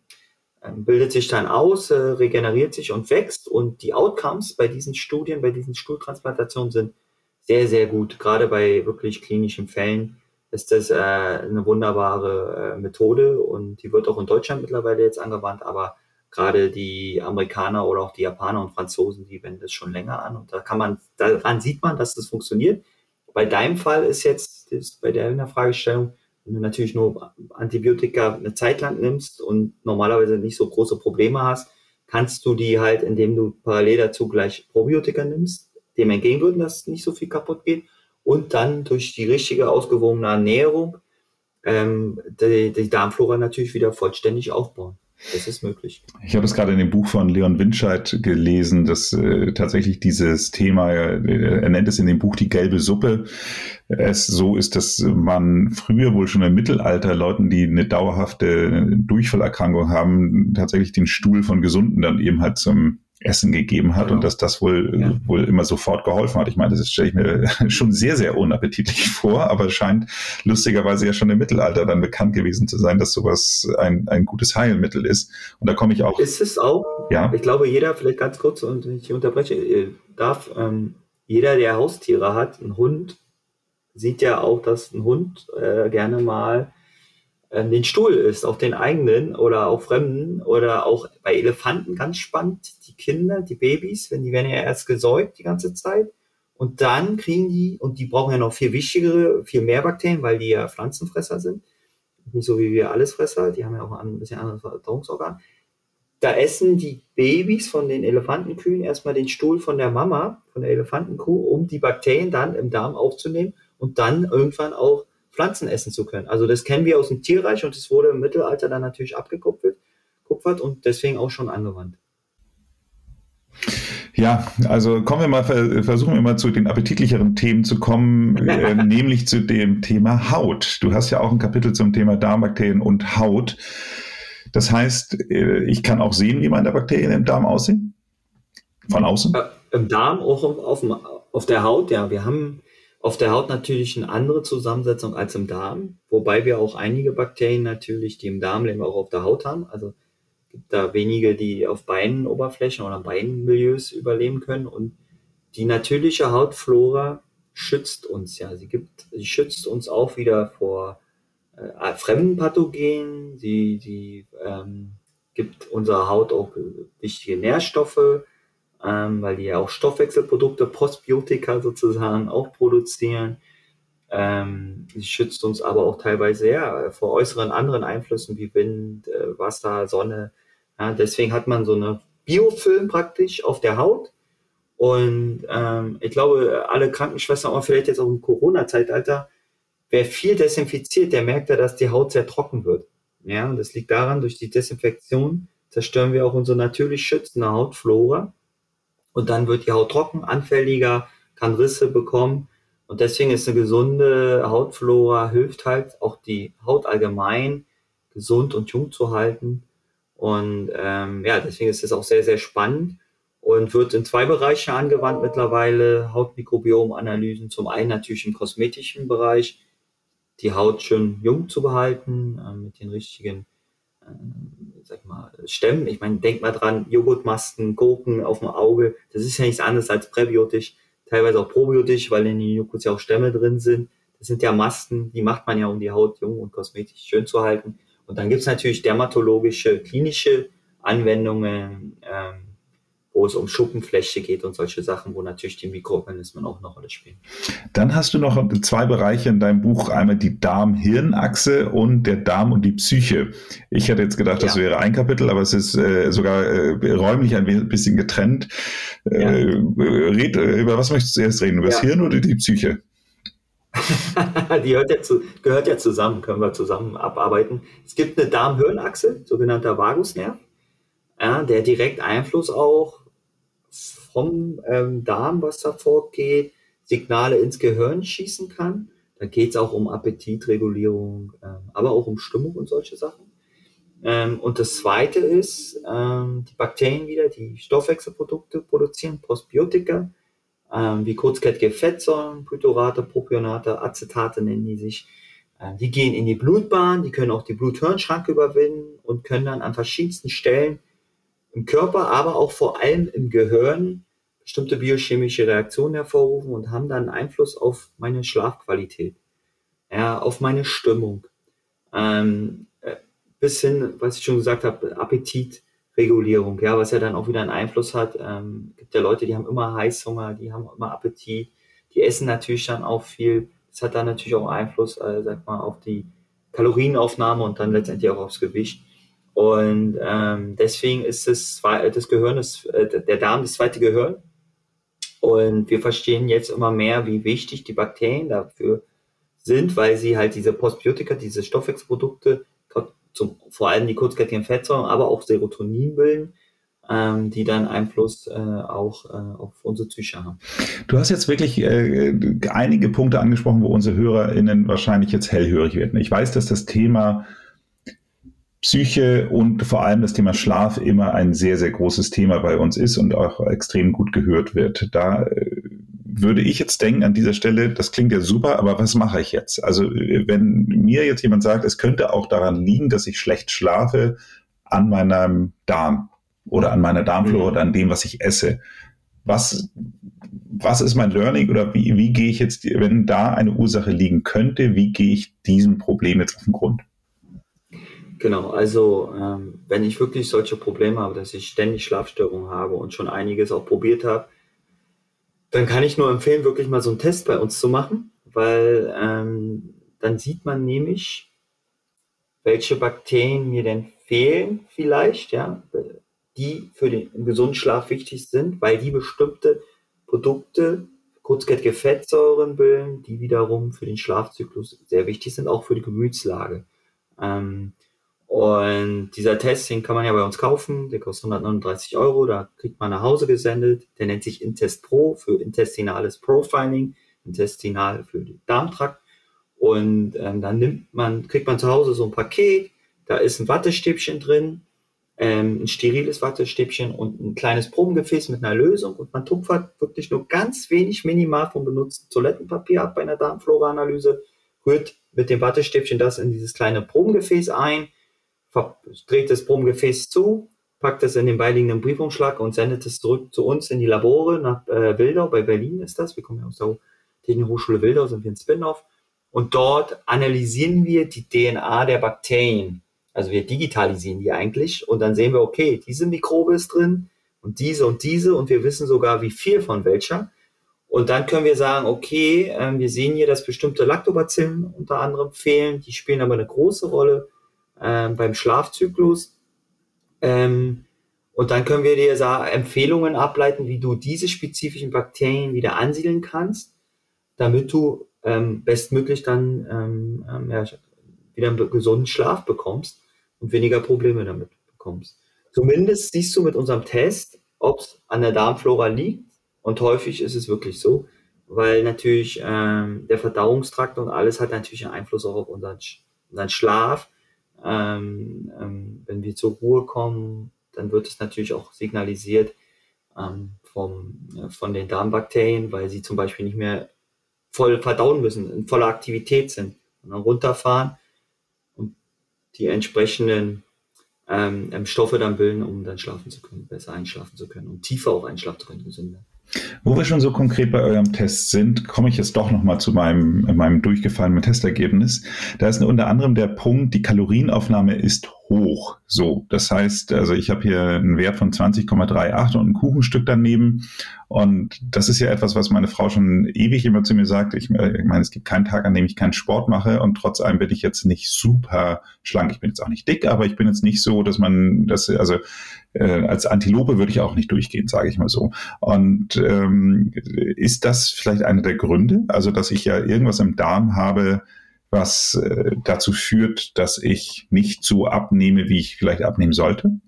ähm, bildet sich dann aus, äh, regeneriert sich und wächst. Und die Outcomes bei diesen Studien, bei diesen Stuhltransplantationen sind sehr, sehr gut. Gerade bei wirklich klinischen Fällen ist das äh, eine wunderbare äh, Methode und die wird auch in Deutschland mittlerweile jetzt angewandt, aber gerade die Amerikaner oder auch die Japaner und Franzosen, die wenden das schon länger an. Und da kann man, daran sieht man, dass das funktioniert. Bei deinem Fall ist jetzt, ist bei der Fragestellung, wenn du natürlich nur Antibiotika eine Zeit lang nimmst und normalerweise nicht so große Probleme hast, kannst du die halt, indem du parallel dazu gleich Probiotika nimmst, dem entgegenwirken, dass nicht so viel kaputt geht und dann durch die richtige ausgewogene Ernährung ähm, die, die Darmflora natürlich wieder vollständig aufbauen. Das ist möglich. Ich habe es gerade in dem Buch von Leon Winscheid gelesen, dass äh, tatsächlich dieses Thema, äh, er nennt es in dem Buch die gelbe Suppe, es so ist, dass man früher wohl schon im Mittelalter Leuten, die eine dauerhafte Durchfallerkrankung haben, tatsächlich den Stuhl von Gesunden dann eben halt zum Essen gegeben hat genau. und dass das wohl, ja. wohl immer sofort geholfen hat. Ich meine, das stelle ich mir schon sehr, sehr unappetitlich vor, aber es scheint lustigerweise ja schon im Mittelalter dann bekannt gewesen zu sein, dass sowas ein, ein gutes Heilmittel ist. Und da komme ich auch. Ist es auch? Ja. Ich glaube, jeder, vielleicht ganz kurz und ich unterbreche, äh, darf, ähm, jeder, der Haustiere hat, ein Hund, sieht ja auch, dass ein Hund äh, gerne mal äh, den Stuhl isst, auch den eigenen oder auch Fremden oder auch bei Elefanten ganz spannend, Kinder, die Babys, wenn die werden ja erst gesäugt die ganze Zeit und dann kriegen die, und die brauchen ja noch viel wichtigere, viel mehr Bakterien, weil die ja Pflanzenfresser sind, nicht so wie wir Allesfresser, die haben ja auch ein bisschen anderes Verdauungsorgan. Da essen die Babys von den Elefantenkühen erstmal den Stuhl von der Mama, von der Elefantenkuh, um die Bakterien dann im Darm aufzunehmen und dann irgendwann auch Pflanzen essen zu können. Also das kennen wir aus dem Tierreich und es wurde im Mittelalter dann natürlich abgekupfert kupfert und deswegen auch schon angewandt. Ja, also kommen wir mal, versuchen wir mal zu den appetitlicheren Themen zu kommen, äh, nämlich zu dem Thema Haut. Du hast ja auch ein Kapitel zum Thema Darmbakterien und Haut. Das heißt, äh, ich kann auch sehen, wie meine Bakterien im Darm aussehen? Von außen? Äh, Im Darm, auch auf, auf, auf der Haut, ja. Wir haben auf der Haut natürlich eine andere Zusammensetzung als im Darm, wobei wir auch einige Bakterien natürlich, die im Darm leben, auch auf der Haut haben. Also gibt da wenige, die auf Beinenoberflächen oder Beinmilieus überleben können. Und die natürliche Hautflora schützt uns ja. Sie gibt, sie schützt uns auch wieder vor äh, fremden Pathogenen. Sie, sie ähm, gibt unserer Haut auch wichtige Nährstoffe ähm, weil die ja auch Stoffwechselprodukte, Postbiotika sozusagen auch produzieren. Ähm, sie schützt uns aber auch teilweise ja, vor äußeren anderen Einflüssen wie Wind, äh, Wasser, Sonne. Ja, deswegen hat man so eine Biofilm praktisch auf der Haut. Und ähm, ich glaube, alle Krankenschwestern, aber vielleicht jetzt auch im Corona-Zeitalter, wer viel desinfiziert, der merkt ja, dass die Haut sehr trocken wird. Ja, und das liegt daran, durch die Desinfektion zerstören wir auch unsere natürlich schützende Hautflora. Und dann wird die Haut trocken, anfälliger, kann Risse bekommen. Und deswegen ist eine gesunde Hautflora hilft halt auch die Haut allgemein gesund und jung zu halten. Und ähm, ja, deswegen ist es auch sehr, sehr spannend und wird in zwei Bereiche angewandt mittlerweile. Hautmikrobiomanalysen, zum einen natürlich im kosmetischen Bereich, die Haut schön jung zu behalten, äh, mit den richtigen äh, sag mal, Stämmen. Ich meine, denk mal dran, Joghurtmasken, Gurken auf dem Auge, das ist ja nichts anderes als präbiotisch teilweise auch probiotisch, weil in den Joghurts ja auch Stämme drin sind. Das sind ja Masten, die macht man ja, um die Haut jung und kosmetisch schön zu halten. Und dann gibt es natürlich dermatologische, klinische Anwendungen, ähm, wo es um Schuppenfläche geht und solche Sachen, wo natürlich die Mikroorganismen auch eine Rolle spielen. Dann hast du noch zwei Bereiche in deinem Buch, einmal die Darm-Hirn-Achse und der Darm und die Psyche. Ich hätte jetzt gedacht, das ja. wäre ein Kapitel, aber es ist äh, sogar äh, räumlich ein bisschen getrennt. Äh, ja. red, äh, über was möchtest du zuerst reden? Über das Hirn oder die Psyche? die ja zu, gehört ja zusammen, können wir zusammen abarbeiten. Es gibt eine Darm-Hirn-Achse, sogenannter Vagusnerv, ja, der direkt Einfluss auch vom ähm, Darm, was da vorgeht, Signale ins Gehirn schießen kann. Da geht es auch um Appetitregulierung, ähm, aber auch um Stimmung und solche Sachen. Ähm, und das zweite ist, ähm, die Bakterien wieder, die Stoffwechselprodukte produzieren, Postbiotika, ähm, wie kurzkettige Fettsäuren, Pytorate, Propionate, Acetate nennen die sich. Ähm, die gehen in die Blutbahn, die können auch die Bluthirnschranke überwinden und können dann an verschiedensten Stellen im Körper, aber auch vor allem im Gehirn bestimmte biochemische Reaktionen hervorrufen und haben dann Einfluss auf meine Schlafqualität, ja, auf meine Stimmung, ähm, äh, bis hin, was ich schon gesagt habe, Appetitregulierung, ja, was ja dann auch wieder einen Einfluss hat. Ähm, gibt ja Leute, die haben immer Heißhunger, die haben immer Appetit, die essen natürlich dann auch viel. Das hat dann natürlich auch Einfluss, äh, sag mal, auf die Kalorienaufnahme und dann letztendlich auch aufs Gewicht. Und ähm, deswegen ist das, das Gehirn, das, äh, der Darm das zweite Gehirn. Und wir verstehen jetzt immer mehr, wie wichtig die Bakterien dafür sind, weil sie halt diese Postbiotika, diese Stoffwechselprodukte, zum, vor allem die kurzkettigen Fettsäuren, aber auch Serotonin bilden, ähm, die dann Einfluss äh, auch äh, auf unsere Psyche haben. Du hast jetzt wirklich äh, einige Punkte angesprochen, wo unsere HörerInnen wahrscheinlich jetzt hellhörig werden. Ich weiß, dass das Thema Psyche und vor allem das Thema Schlaf immer ein sehr, sehr großes Thema bei uns ist und auch extrem gut gehört wird. Da äh, würde ich jetzt denken an dieser Stelle, das klingt ja super, aber was mache ich jetzt? Also wenn mir jetzt jemand sagt, es könnte auch daran liegen, dass ich schlecht schlafe, an meinem Darm oder an meiner Darmflora oder an dem, was ich esse. Was, was ist mein Learning oder wie, wie gehe ich jetzt, wenn da eine Ursache liegen könnte, wie gehe ich diesem Problem jetzt auf den Grund? Genau, also ähm, wenn ich wirklich solche Probleme habe, dass ich ständig Schlafstörungen habe und schon einiges auch probiert habe, dann kann ich nur empfehlen, wirklich mal so einen Test bei uns zu machen, weil ähm, dann sieht man nämlich, welche Bakterien mir denn fehlen vielleicht, ja, die für den gesunden Schlaf wichtig sind, weil die bestimmte Produkte, kurzkettige Fettsäuren bilden, die wiederum für den Schlafzyklus sehr wichtig sind, auch für die Gemütslage. Ähm, und dieser Test, den kann man ja bei uns kaufen, der kostet 139 Euro, da kriegt man nach Hause gesendet. Der nennt sich Intest Pro für intestinales Profiling, intestinal für den Darmtrakt. Und ähm, dann nimmt man, kriegt man zu Hause so ein Paket, da ist ein Wattestäbchen drin, ähm, ein steriles Wattestäbchen und ein kleines Probengefäß mit einer Lösung. Und man tupfert wirklich nur ganz wenig minimal vom benutzten Toilettenpapier ab bei einer Darmflora-Analyse, rührt mit dem Wattestäbchen das in dieses kleine Probengefäß ein, dreht das Probengefäß zu, packt es in den beiliegenden Briefumschlag und sendet es zurück zu uns in die Labore nach äh, Wildau. Bei Berlin ist das. Wir kommen ja aus der Technischen Hochschule Wildau, sind wir ein Spin-off. Und dort analysieren wir die DNA der Bakterien. Also wir digitalisieren die eigentlich und dann sehen wir, okay, diese Mikrobe ist drin, und diese und diese und wir wissen sogar, wie viel von welcher. Und dann können wir sagen, okay, äh, wir sehen hier, dass bestimmte Lactobacillen unter anderem fehlen, die spielen aber eine große Rolle äh, beim Schlafzyklus. Ähm, und dann können wir dir Empfehlungen ableiten, wie du diese spezifischen Bakterien wieder ansiedeln kannst, damit du ähm, bestmöglich dann ähm, ähm, ja, wieder einen gesunden Schlaf bekommst und weniger Probleme damit bekommst. Zumindest siehst du mit unserem Test, ob es an der Darmflora liegt. Und häufig ist es wirklich so, weil natürlich ähm, der Verdauungstrakt und alles hat natürlich einen Einfluss auch auf unseren, unseren Schlaf. Ähm, ähm, wenn wir zur Ruhe kommen, dann wird es natürlich auch signalisiert ähm, vom, äh, von den Darmbakterien, weil sie zum Beispiel nicht mehr voll verdauen müssen, in voller Aktivität sind und dann runterfahren und die entsprechenden ähm, Stoffe dann bilden, um dann schlafen zu können, besser einschlafen zu können und tiefer auch einschlafen zu können. Wo wir schon so konkret bei eurem Test sind, komme ich jetzt doch nochmal zu meinem, meinem durchgefallenen Testergebnis. Da ist unter anderem der Punkt, die Kalorienaufnahme ist hoch. So, das heißt, also ich habe hier einen Wert von 20,38 und ein Kuchenstück daneben. Und das ist ja etwas, was meine Frau schon ewig immer zu mir sagt. Ich, äh, ich meine, es gibt keinen Tag, an dem ich keinen Sport mache und trotz allem bin ich jetzt nicht super schlank. Ich bin jetzt auch nicht dick, aber ich bin jetzt nicht so, dass man das, also äh, als Antilope würde ich auch nicht durchgehen, sage ich mal so. Und ähm, ist das vielleicht einer der Gründe? Also, dass ich ja irgendwas im Darm habe, was äh, dazu führt, dass ich nicht so abnehme, wie ich vielleicht abnehmen sollte?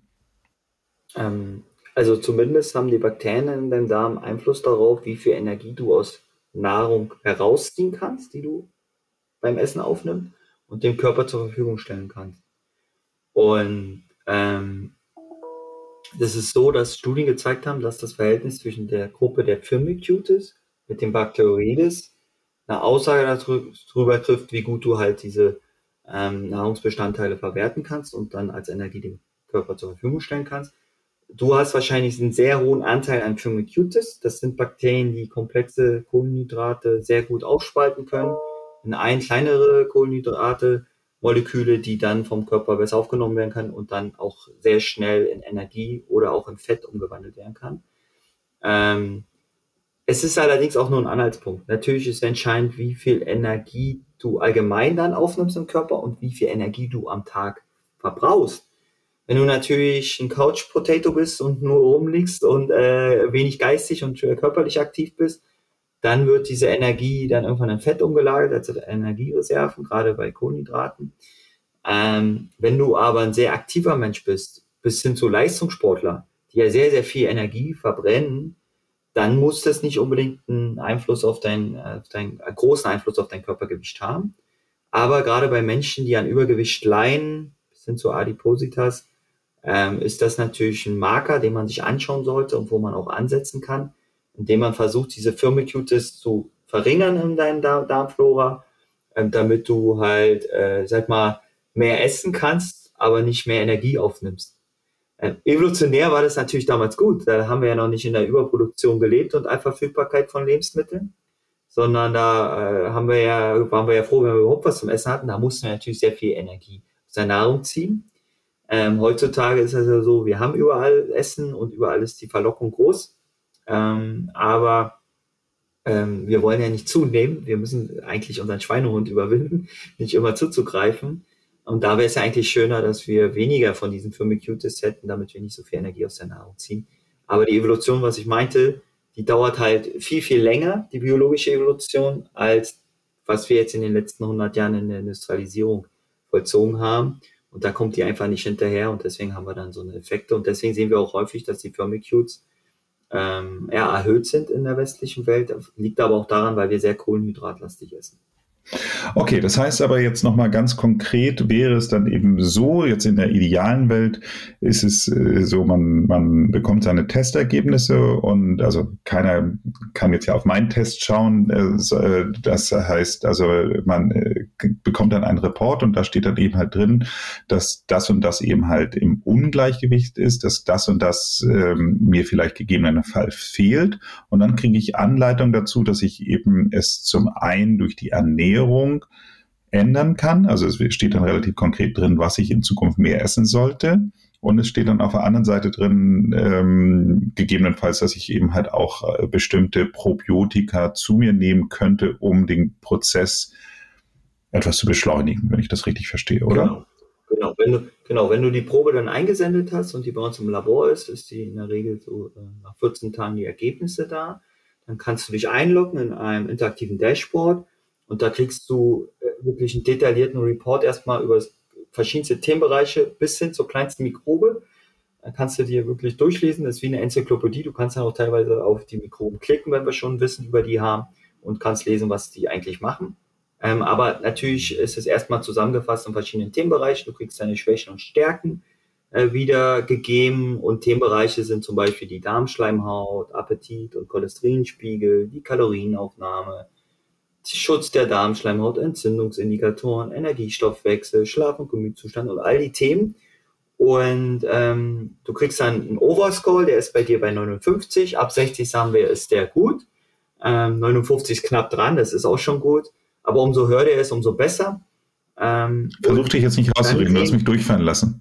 Ähm, also zumindest haben die Bakterien in deinem Darm Einfluss darauf, wie viel Energie du aus Nahrung herausziehen kannst, die du beim Essen aufnimmst und dem Körper zur Verfügung stellen kannst. Und ähm, das ist so, dass Studien gezeigt haben, dass das Verhältnis zwischen der Gruppe der Firmicutes mit dem Bacteroides eine Aussage darüber trifft, wie gut du halt diese ähm, Nahrungsbestandteile verwerten kannst und dann als Energie dem Körper zur Verfügung stellen kannst. Du hast wahrscheinlich einen sehr hohen Anteil an Firmicutes. Das sind Bakterien, die komplexe Kohlenhydrate sehr gut aufspalten können in ein kleinere Kohlenhydrate, Moleküle, die dann vom Körper besser aufgenommen werden können und dann auch sehr schnell in Energie oder auch in Fett umgewandelt werden kann. Ähm, es ist allerdings auch nur ein Anhaltspunkt. Natürlich ist entscheidend, wie viel Energie du allgemein dann aufnimmst im Körper und wie viel Energie du am Tag verbrauchst. Wenn du natürlich ein Couch Potato bist und nur rumliegst und äh, wenig geistig und körperlich aktiv bist, dann wird diese Energie dann irgendwann in Fett umgelagert als Energiereserven, gerade bei Kohlenhydraten. Ähm, wenn du aber ein sehr aktiver Mensch bist, bis hin zu Leistungssportler, die ja sehr, sehr viel Energie verbrennen, dann muss das nicht unbedingt einen Einfluss auf dein, auf dein einen großen Einfluss auf dein Körpergewicht haben. Aber gerade bei Menschen, die an Übergewicht leiden, bis hin zu Adipositas, ähm, ist das natürlich ein Marker, den man sich anschauen sollte und wo man auch ansetzen kann, indem man versucht, diese Firmicutes zu verringern in deinem Darmflora, ähm, damit du halt, äh, sag mal, mehr essen kannst, aber nicht mehr Energie aufnimmst. Evolutionär war das natürlich damals gut. Da haben wir ja noch nicht in der Überproduktion gelebt und Allverfügbarkeit von Lebensmitteln, sondern da äh, haben wir ja, waren wir ja froh, wenn wir überhaupt was zum Essen hatten. Da mussten wir natürlich sehr viel Energie aus der Nahrung ziehen. Ähm, heutzutage ist es ja so, wir haben überall Essen und überall ist die Verlockung groß. Ähm, aber ähm, wir wollen ja nicht zunehmen. Wir müssen eigentlich unseren Schweinehund überwinden, nicht immer zuzugreifen. Und da wäre es eigentlich schöner, dass wir weniger von diesen Firmicutes hätten, damit wir nicht so viel Energie aus der Nahrung ziehen. Aber die Evolution, was ich meinte, die dauert halt viel, viel länger, die biologische Evolution, als was wir jetzt in den letzten 100 Jahren in der Industrialisierung vollzogen haben. Und da kommt die einfach nicht hinterher und deswegen haben wir dann so eine Effekte. Und deswegen sehen wir auch häufig, dass die Firmicutes ähm, eher erhöht sind in der westlichen Welt. Liegt aber auch daran, weil wir sehr kohlenhydratlastig essen. Okay, das heißt aber jetzt nochmal ganz konkret, wäre es dann eben so, jetzt in der idealen Welt ist es äh, so, man, man bekommt seine Testergebnisse und also keiner kann jetzt ja auf meinen Test schauen. Äh, das heißt also, man äh, bekommt dann einen Report und da steht dann eben halt drin, dass das und das eben halt im Ungleichgewicht ist, dass das und das ähm, mir vielleicht gegebenenfalls fehlt und dann kriege ich Anleitung dazu, dass ich eben es zum einen durch die Ernährung Ernährung ändern kann. Also es steht dann relativ konkret drin, was ich in Zukunft mehr essen sollte. Und es steht dann auf der anderen Seite drin, ähm, gegebenenfalls, dass ich eben halt auch äh, bestimmte Probiotika zu mir nehmen könnte, um den Prozess etwas zu beschleunigen, wenn ich das richtig verstehe, oder? Genau. Genau wenn, du, genau, wenn du die Probe dann eingesendet hast und die bei uns im Labor ist, ist die in der Regel so äh, nach 14 Tagen die Ergebnisse da. Dann kannst du dich einloggen in einem interaktiven Dashboard und da kriegst du äh, wirklich einen detaillierten Report erstmal über verschiedenste Themenbereiche bis hin zur kleinsten Mikrobe. Da kannst du dir wirklich durchlesen, das ist wie eine Enzyklopädie. Du kannst dann auch teilweise auf die Mikroben klicken, wenn wir schon Wissen über die haben und kannst lesen, was die eigentlich machen. Ähm, aber natürlich ist es erstmal zusammengefasst in verschiedenen Themenbereichen. Du kriegst deine Schwächen und Stärken äh, wiedergegeben und Themenbereiche sind zum Beispiel die Darmschleimhaut, Appetit und Cholesterinspiegel, die Kalorienaufnahme, Schutz der Darmschleimhaut, Entzündungsindikatoren, Energiestoffwechsel, Schlaf- und Gemütszustand und all die Themen. Und ähm, du kriegst dann einen Overscore, der ist bei dir bei 59. Ab 60 sagen wir, ist der gut. Ähm, 59 ist knapp dran, das ist auch schon gut. Aber umso höher der ist, umso besser. Ähm, Versuch dich jetzt nicht rauszureden, du hast mich durchfallen lassen.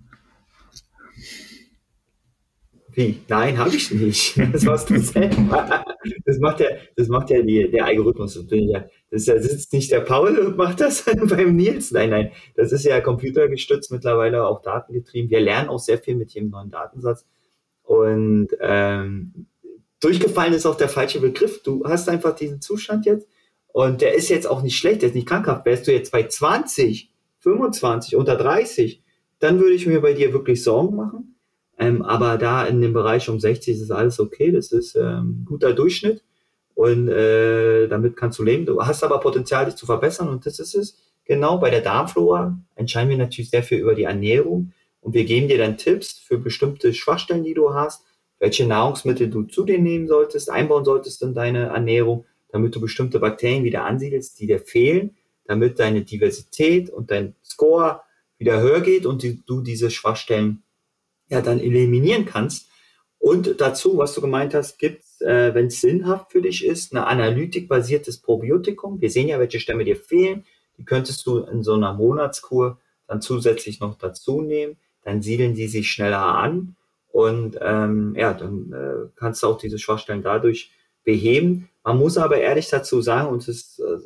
Wie? Nein, habe ich nicht. Das machst du selber. Das macht ja, das macht ja die, der Algorithmus. Das, bin ja, das sitzt nicht der Paul und macht das beim Nils. Nein, nein. Das ist ja computergestützt mittlerweile, auch datengetrieben. Wir lernen auch sehr viel mit dem neuen Datensatz. Und ähm, durchgefallen ist auch der falsche Begriff. Du hast einfach diesen Zustand jetzt und der ist jetzt auch nicht schlecht, der ist nicht krankhaft. Wärst du jetzt bei 20, 25, unter 30, dann würde ich mir bei dir wirklich Sorgen machen. Ähm, aber da in dem Bereich um 60 ist alles okay. Das ist ähm, guter Durchschnitt. Und äh, damit kannst du leben. Du hast aber Potenzial, dich zu verbessern. Und das ist es. Genau bei der Darmflora entscheiden wir natürlich sehr viel über die Ernährung. Und wir geben dir dann Tipps für bestimmte Schwachstellen, die du hast, welche Nahrungsmittel du zu dir nehmen solltest, einbauen solltest in deine Ernährung damit du bestimmte Bakterien wieder ansiedelst, die dir fehlen, damit deine Diversität und dein Score wieder höher geht und die, du diese Schwachstellen ja dann eliminieren kannst. Und dazu, was du gemeint hast, gibt äh, wenn es sinnhaft für dich ist, eine analytikbasiertes Probiotikum. Wir sehen ja, welche Stämme dir fehlen. Die könntest du in so einer Monatskur dann zusätzlich noch dazu nehmen. Dann siedeln die sich schneller an und ähm, ja, dann äh, kannst du auch diese Schwachstellen dadurch beheben. Man muss aber ehrlich dazu sagen, und das äh,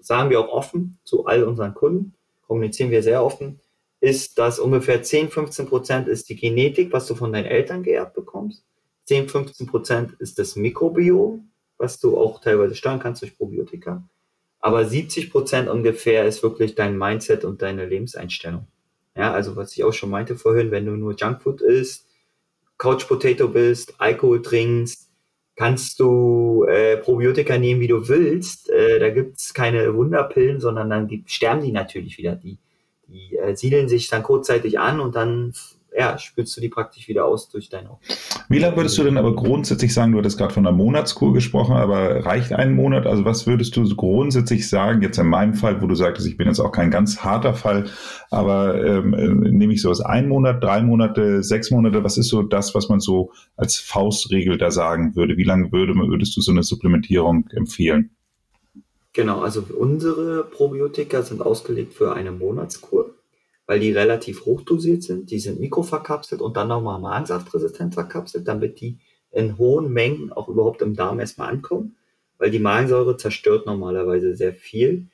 sagen wir auch offen zu all unseren Kunden, kommunizieren wir sehr offen, ist, dass ungefähr 10, 15 Prozent ist die Genetik, was du von deinen Eltern geerbt bekommst. 10, 15 Prozent ist das Mikrobiom, was du auch teilweise steuern kannst durch Probiotika. Aber 70 Prozent ungefähr ist wirklich dein Mindset und deine Lebenseinstellung. Ja, also was ich auch schon meinte vorhin, wenn du nur Junkfood isst, Couch Potato bist, Alkohol trinkst, kannst du äh, Probiotika nehmen, wie du willst. Äh, da gibt's keine Wunderpillen, sondern dann die, sterben die natürlich wieder. Die, die äh, siedeln sich dann kurzzeitig an und dann ja, spürst du die praktisch wieder aus durch deine Augen. Wie lange würdest du denn aber grundsätzlich sagen, du hattest gerade von einer Monatskur gesprochen, aber reicht ein Monat? Also was würdest du grundsätzlich sagen, jetzt in meinem Fall, wo du sagtest, ich bin jetzt auch kein ganz harter Fall, aber ähm, äh, nehme ich sowas ein Monat, drei Monate, sechs Monate, was ist so das, was man so als Faustregel da sagen würde? Wie lange würde, würdest du so eine Supplementierung empfehlen? Genau, also unsere Probiotika sind ausgelegt für eine Monatskur weil die relativ hochdosiert sind. Die sind mikroverkapselt und dann nochmal magensaftresistent verkapselt, damit die in hohen Mengen auch überhaupt im Darm erstmal ankommen, weil die Magensäure zerstört normalerweise sehr viel.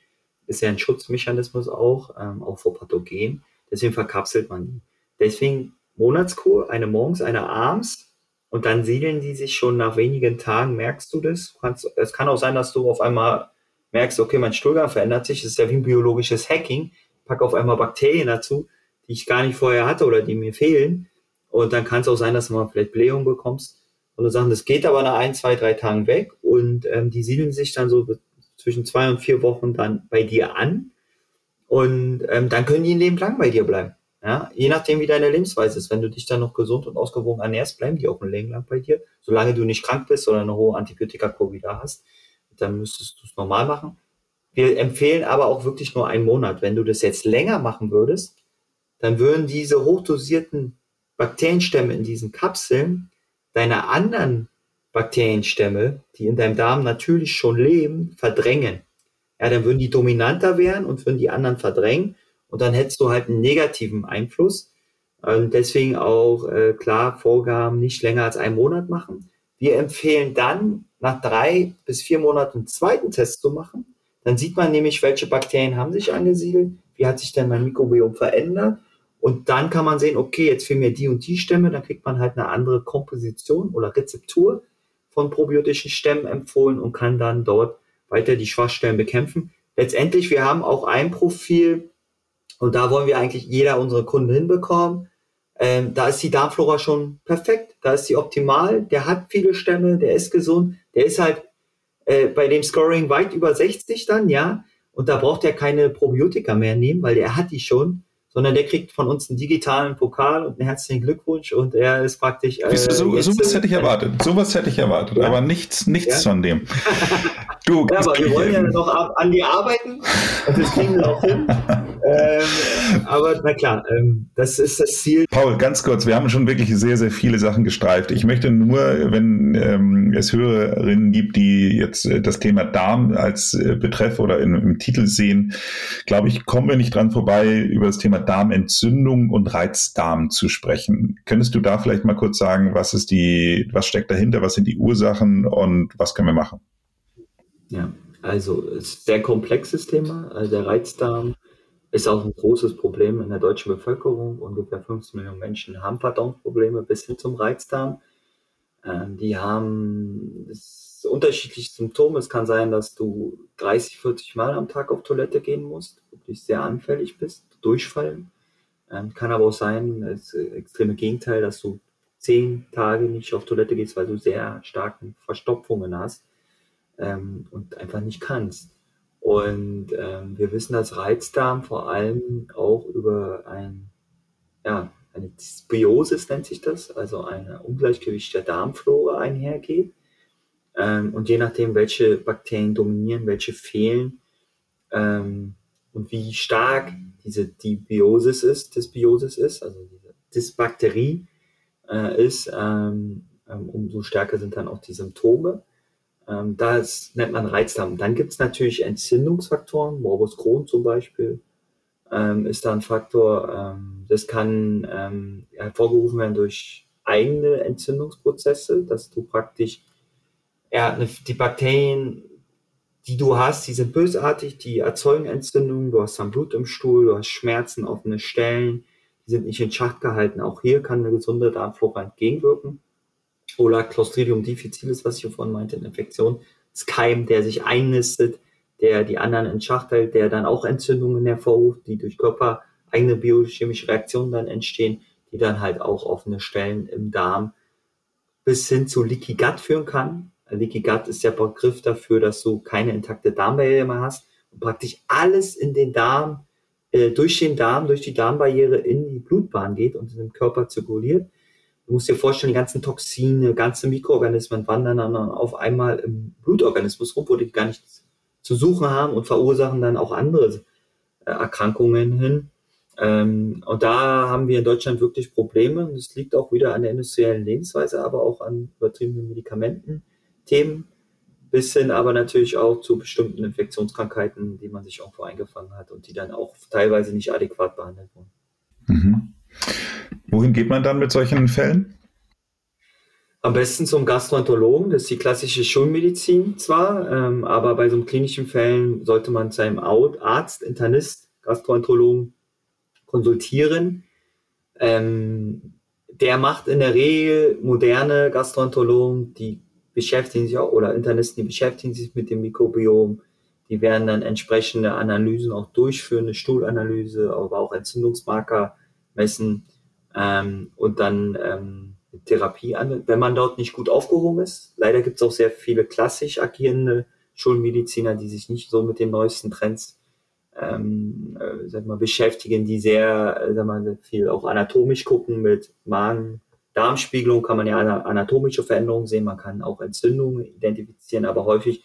Ist ja ein Schutzmechanismus auch, ähm, auch vor Pathogen. Deswegen verkapselt man die. Deswegen Monatskur, eine morgens, eine abends. Und dann siedeln die sich schon nach wenigen Tagen, merkst du das? Kannst, es kann auch sein, dass du auf einmal merkst, okay, mein Stuhlgang verändert sich. Das ist ja wie ein biologisches Hacking packe auf einmal Bakterien dazu, die ich gar nicht vorher hatte oder die mir fehlen. Und dann kann es auch sein, dass du mal vielleicht Blähung bekommst. Und du sagst, das geht aber nach ein, zwei, drei Tagen weg. Und ähm, die siedeln sich dann so zwischen zwei und vier Wochen dann bei dir an. Und ähm, dann können die ein Leben lang bei dir bleiben. Ja, je nachdem, wie deine Lebensweise ist. Wenn du dich dann noch gesund und ausgewogen ernährst, bleiben die auch ein Leben lang bei dir. Solange du nicht krank bist oder eine hohe Antibiotika-Kur wieder hast, dann müsstest du es normal machen. Wir empfehlen aber auch wirklich nur einen Monat. Wenn du das jetzt länger machen würdest, dann würden diese hochdosierten Bakterienstämme in diesen Kapseln deine anderen Bakterienstämme, die in deinem Darm natürlich schon leben, verdrängen. Ja, dann würden die dominanter werden und würden die anderen verdrängen und dann hättest du halt einen negativen Einfluss. Und deswegen auch äh, klar Vorgaben nicht länger als einen Monat machen. Wir empfehlen dann nach drei bis vier Monaten einen zweiten Test zu machen. Dann sieht man nämlich, welche Bakterien haben sich angesiedelt, wie hat sich denn mein Mikrobiom verändert. Und dann kann man sehen, okay, jetzt fehlen mir die und die Stämme, dann kriegt man halt eine andere Komposition oder Rezeptur von probiotischen Stämmen empfohlen und kann dann dort weiter die Schwachstellen bekämpfen. Letztendlich, wir haben auch ein Profil und da wollen wir eigentlich jeder unserer Kunden hinbekommen. Ähm, da ist die Darmflora schon perfekt, da ist sie optimal, der hat viele Stämme, der ist gesund, der ist halt äh, bei dem Scoring weit über 60 dann, ja, und da braucht er keine Probiotika mehr nehmen, weil er hat die schon sondern der kriegt von uns einen digitalen Pokal und einen herzlichen Glückwunsch und er ist praktisch. Äh, so, sowas hätte ich erwartet. Sowas hätte ich erwartet, ja. aber nichts, nichts ja. von dem. Du, ja, aber wir wollen ja noch an die arbeiten und das kriegen wir auch hin. ähm, aber na klar, ähm, das ist das Ziel. Paul, ganz kurz, wir haben schon wirklich sehr, sehr viele Sachen gestreift. Ich möchte nur, wenn ähm, es Hörerinnen gibt, die jetzt äh, das Thema Darm als äh, Betreff oder in, im Titel sehen, glaube ich, kommen wir nicht dran vorbei, über das Thema Darmentzündung und Reizdarm zu sprechen. Könntest du da vielleicht mal kurz sagen, was ist die, was steckt dahinter, was sind die Ursachen und was können wir machen? Ja, also es ist ein sehr komplexes Thema. Also der Reizdarm ist auch ein großes Problem in der deutschen Bevölkerung. Ungefähr 15 Millionen Menschen haben Verdauungsprobleme bis hin zum Reizdarm. Ähm, die haben unterschiedliche Symptome. Es kann sein, dass du 30, 40 Mal am Tag auf Toilette gehen musst, wirklich sehr anfällig bist durchfallen. Ähm, kann aber auch sein, das extreme Gegenteil, dass du zehn Tage nicht auf Toilette gehst, weil du sehr starke Verstopfungen hast ähm, und einfach nicht kannst. Und ähm, wir wissen, dass Reizdarm vor allem auch über ein, ja, eine Dysbiosis nennt sich das, also ein Ungleichgewicht der Darmflora einhergeht. Ähm, und je nachdem, welche Bakterien dominieren, welche fehlen, ähm, und wie stark diese Dysbiosis ist, Dysbiosis ist, also diese Dysbakterie äh, ist, ähm, ähm, umso stärker sind dann auch die Symptome. Ähm, das nennt man Reizdarm. Dann gibt es natürlich Entzündungsfaktoren, Morbus Crohn zum Beispiel ähm, ist da ein Faktor. Ähm, das kann ähm, hervorgerufen werden durch eigene Entzündungsprozesse, dass du praktisch ja, die Bakterien die du hast, die sind bösartig, die erzeugen Entzündungen, du hast dann Blut im Stuhl, du hast Schmerzen, offene Stellen, die sind nicht in Schacht gehalten. Auch hier kann eine gesunde Darmflora entgegenwirken. Oder Clostridium difficile, was ich vorhin meinte, eine Infektion, das Keim, der sich einnistet, der die anderen in Schacht hält, der dann auch Entzündungen hervorruft, die durch Körper eigene biochemische Reaktionen dann entstehen, die dann halt auch offene Stellen im Darm bis hin zu Leaky Gut führen kann. Leaky Gut ist der Begriff dafür, dass du keine intakte Darmbarriere mehr hast und praktisch alles in den Darm, äh, durch den Darm, durch die Darmbarriere in die Blutbahn geht und im Körper zirkuliert. Du musst dir vorstellen, die ganzen Toxine, ganze Mikroorganismen wandern dann auf einmal im Blutorganismus rum, wo die gar nichts zu suchen haben und verursachen dann auch andere äh, Erkrankungen hin. Ähm, und da haben wir in Deutschland wirklich Probleme. Das liegt auch wieder an der industriellen Lebensweise, aber auch an übertriebenen Medikamenten. Themen, bis hin aber natürlich auch zu bestimmten Infektionskrankheiten, die man sich irgendwo eingefangen hat und die dann auch teilweise nicht adäquat behandelt wurden. Mhm. Wohin geht man dann mit solchen Fällen? Am besten zum Gastroenterologen, das ist die klassische Schulmedizin zwar, ähm, aber bei so einem klinischen Fällen sollte man seinem Arzt, Internist, Gastroenterologen konsultieren. Ähm, der macht in der Regel moderne Gastroenterologen, die beschäftigen sich auch, oder Internisten, die beschäftigen sich mit dem Mikrobiom. Die werden dann entsprechende Analysen auch durchführen, eine Stuhlanalyse, aber auch Entzündungsmarker messen ähm, und dann ähm, Therapie an, wenn man dort nicht gut aufgehoben ist. Leider gibt es auch sehr viele klassisch agierende Schulmediziner, die sich nicht so mit den neuesten Trends ähm, äh, sag mal, beschäftigen, die sehr, äh, sag mal, viel auch anatomisch gucken mit Magen, Darmspiegelung kann man ja anatomische Veränderungen sehen, man kann auch Entzündungen identifizieren, aber häufig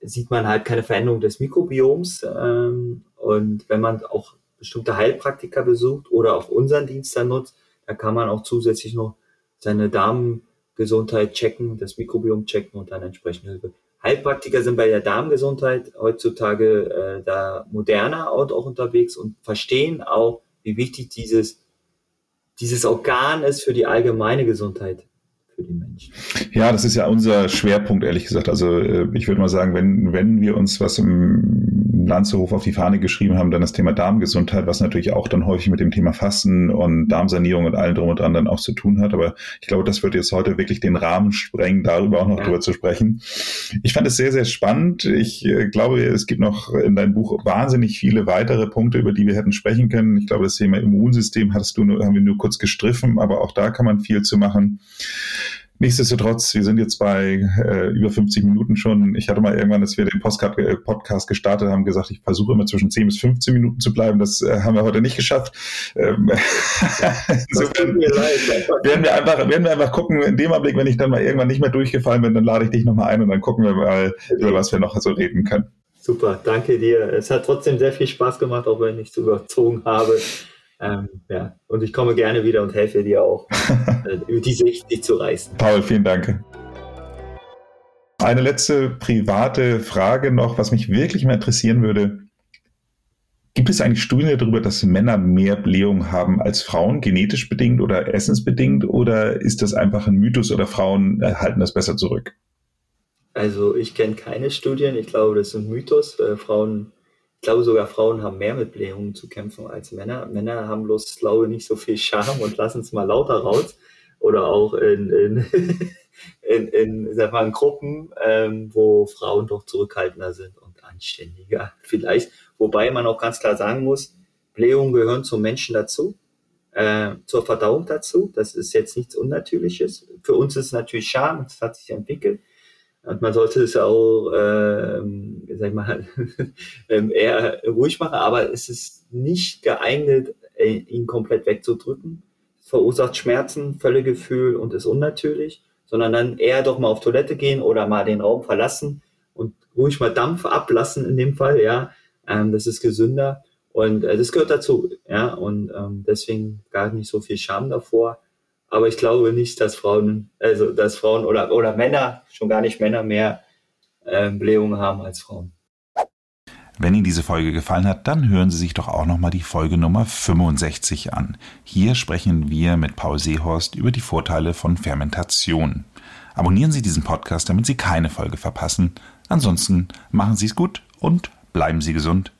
sieht man halt keine Veränderung des Mikrobioms. Ähm, und wenn man auch bestimmte Heilpraktiker besucht oder auch unseren Dienst dann nutzt, da kann man auch zusätzlich noch seine Darmgesundheit checken, das Mikrobiom checken und dann entsprechend Hilfe. Heilpraktiker sind bei der Darmgesundheit heutzutage äh, da moderner und auch unterwegs und verstehen auch, wie wichtig dieses dieses Organ ist für die allgemeine Gesundheit für die Menschen. Ja, das ist ja unser Schwerpunkt, ehrlich gesagt. Also äh, ich würde mal sagen, wenn, wenn wir uns was im Lanzehof auf die Fahne geschrieben haben, dann das Thema Darmgesundheit, was natürlich auch dann häufig mit dem Thema Fasten und Darmsanierung und allem drum und dran dann auch zu tun hat. Aber ich glaube, das wird jetzt heute wirklich den Rahmen sprengen, darüber auch noch ja. drüber zu sprechen. Ich fand es sehr, sehr spannend. Ich äh, glaube, es gibt noch in deinem Buch wahnsinnig viele weitere Punkte, über die wir hätten sprechen können. Ich glaube, das Thema Immunsystem hattest du nur, haben wir nur kurz gestriffen, aber auch da kann man viel zu machen. Nichtsdestotrotz, wir sind jetzt bei äh, über 50 Minuten schon. Ich hatte mal irgendwann, dass wir den Postcard, äh, Podcast gestartet haben, gesagt, ich versuche immer zwischen 10 bis 15 Minuten zu bleiben. Das äh, haben wir heute nicht geschafft. Ähm, insofern werden wir, einfach, werden wir einfach gucken, in dem Augenblick, wenn ich dann mal irgendwann nicht mehr durchgefallen bin, dann lade ich dich nochmal ein und dann gucken wir mal, über was wir noch so reden können. Super, danke dir. Es hat trotzdem sehr viel Spaß gemacht, auch wenn ich es überzogen habe. Ähm, ja, und ich komme gerne wieder und helfe dir auch, äh, über diese Sicht zu reißen. Paul, vielen Dank. Eine letzte private Frage noch, was mich wirklich mal interessieren würde. Gibt es eigentlich Studien darüber, dass Männer mehr Blähungen haben als Frauen, genetisch bedingt oder essensbedingt? Oder ist das einfach ein Mythos oder Frauen halten das besser zurück? Also ich kenne keine Studien. Ich glaube, das ist ein Mythos. Äh, Frauen ich glaube sogar Frauen haben mehr mit Blähungen zu kämpfen als Männer. Männer haben bloß, glaube ich, nicht so viel Charme und lassen es mal lauter raus. Oder auch in, in, in, in, sag mal, in Gruppen, ähm, wo Frauen doch zurückhaltender sind und anständiger vielleicht. Wobei man auch ganz klar sagen muss, Blähungen gehören zum Menschen dazu, äh, zur Verdauung dazu. Das ist jetzt nichts Unnatürliches. Für uns ist es natürlich Scham, das hat sich entwickelt. Und man sollte es auch, ähm, sag ich mal, ähm, eher ruhig machen, aber es ist nicht geeignet, äh, ihn komplett wegzudrücken. Es verursacht Schmerzen, Völlegefühl und ist unnatürlich, sondern dann eher doch mal auf Toilette gehen oder mal den Raum verlassen und ruhig mal Dampf ablassen in dem Fall, ja. Ähm, das ist gesünder und äh, das gehört dazu, ja. Und ähm, deswegen gar nicht so viel Scham davor. Aber ich glaube nicht, dass Frauen, also dass Frauen oder, oder Männer, schon gar nicht Männer mehr äh, Blähungen haben als Frauen. Wenn Ihnen diese Folge gefallen hat, dann hören Sie sich doch auch nochmal die Folge Nummer 65 an. Hier sprechen wir mit Paul Seehorst über die Vorteile von Fermentation. Abonnieren Sie diesen Podcast, damit Sie keine Folge verpassen. Ansonsten machen Sie es gut und bleiben Sie gesund.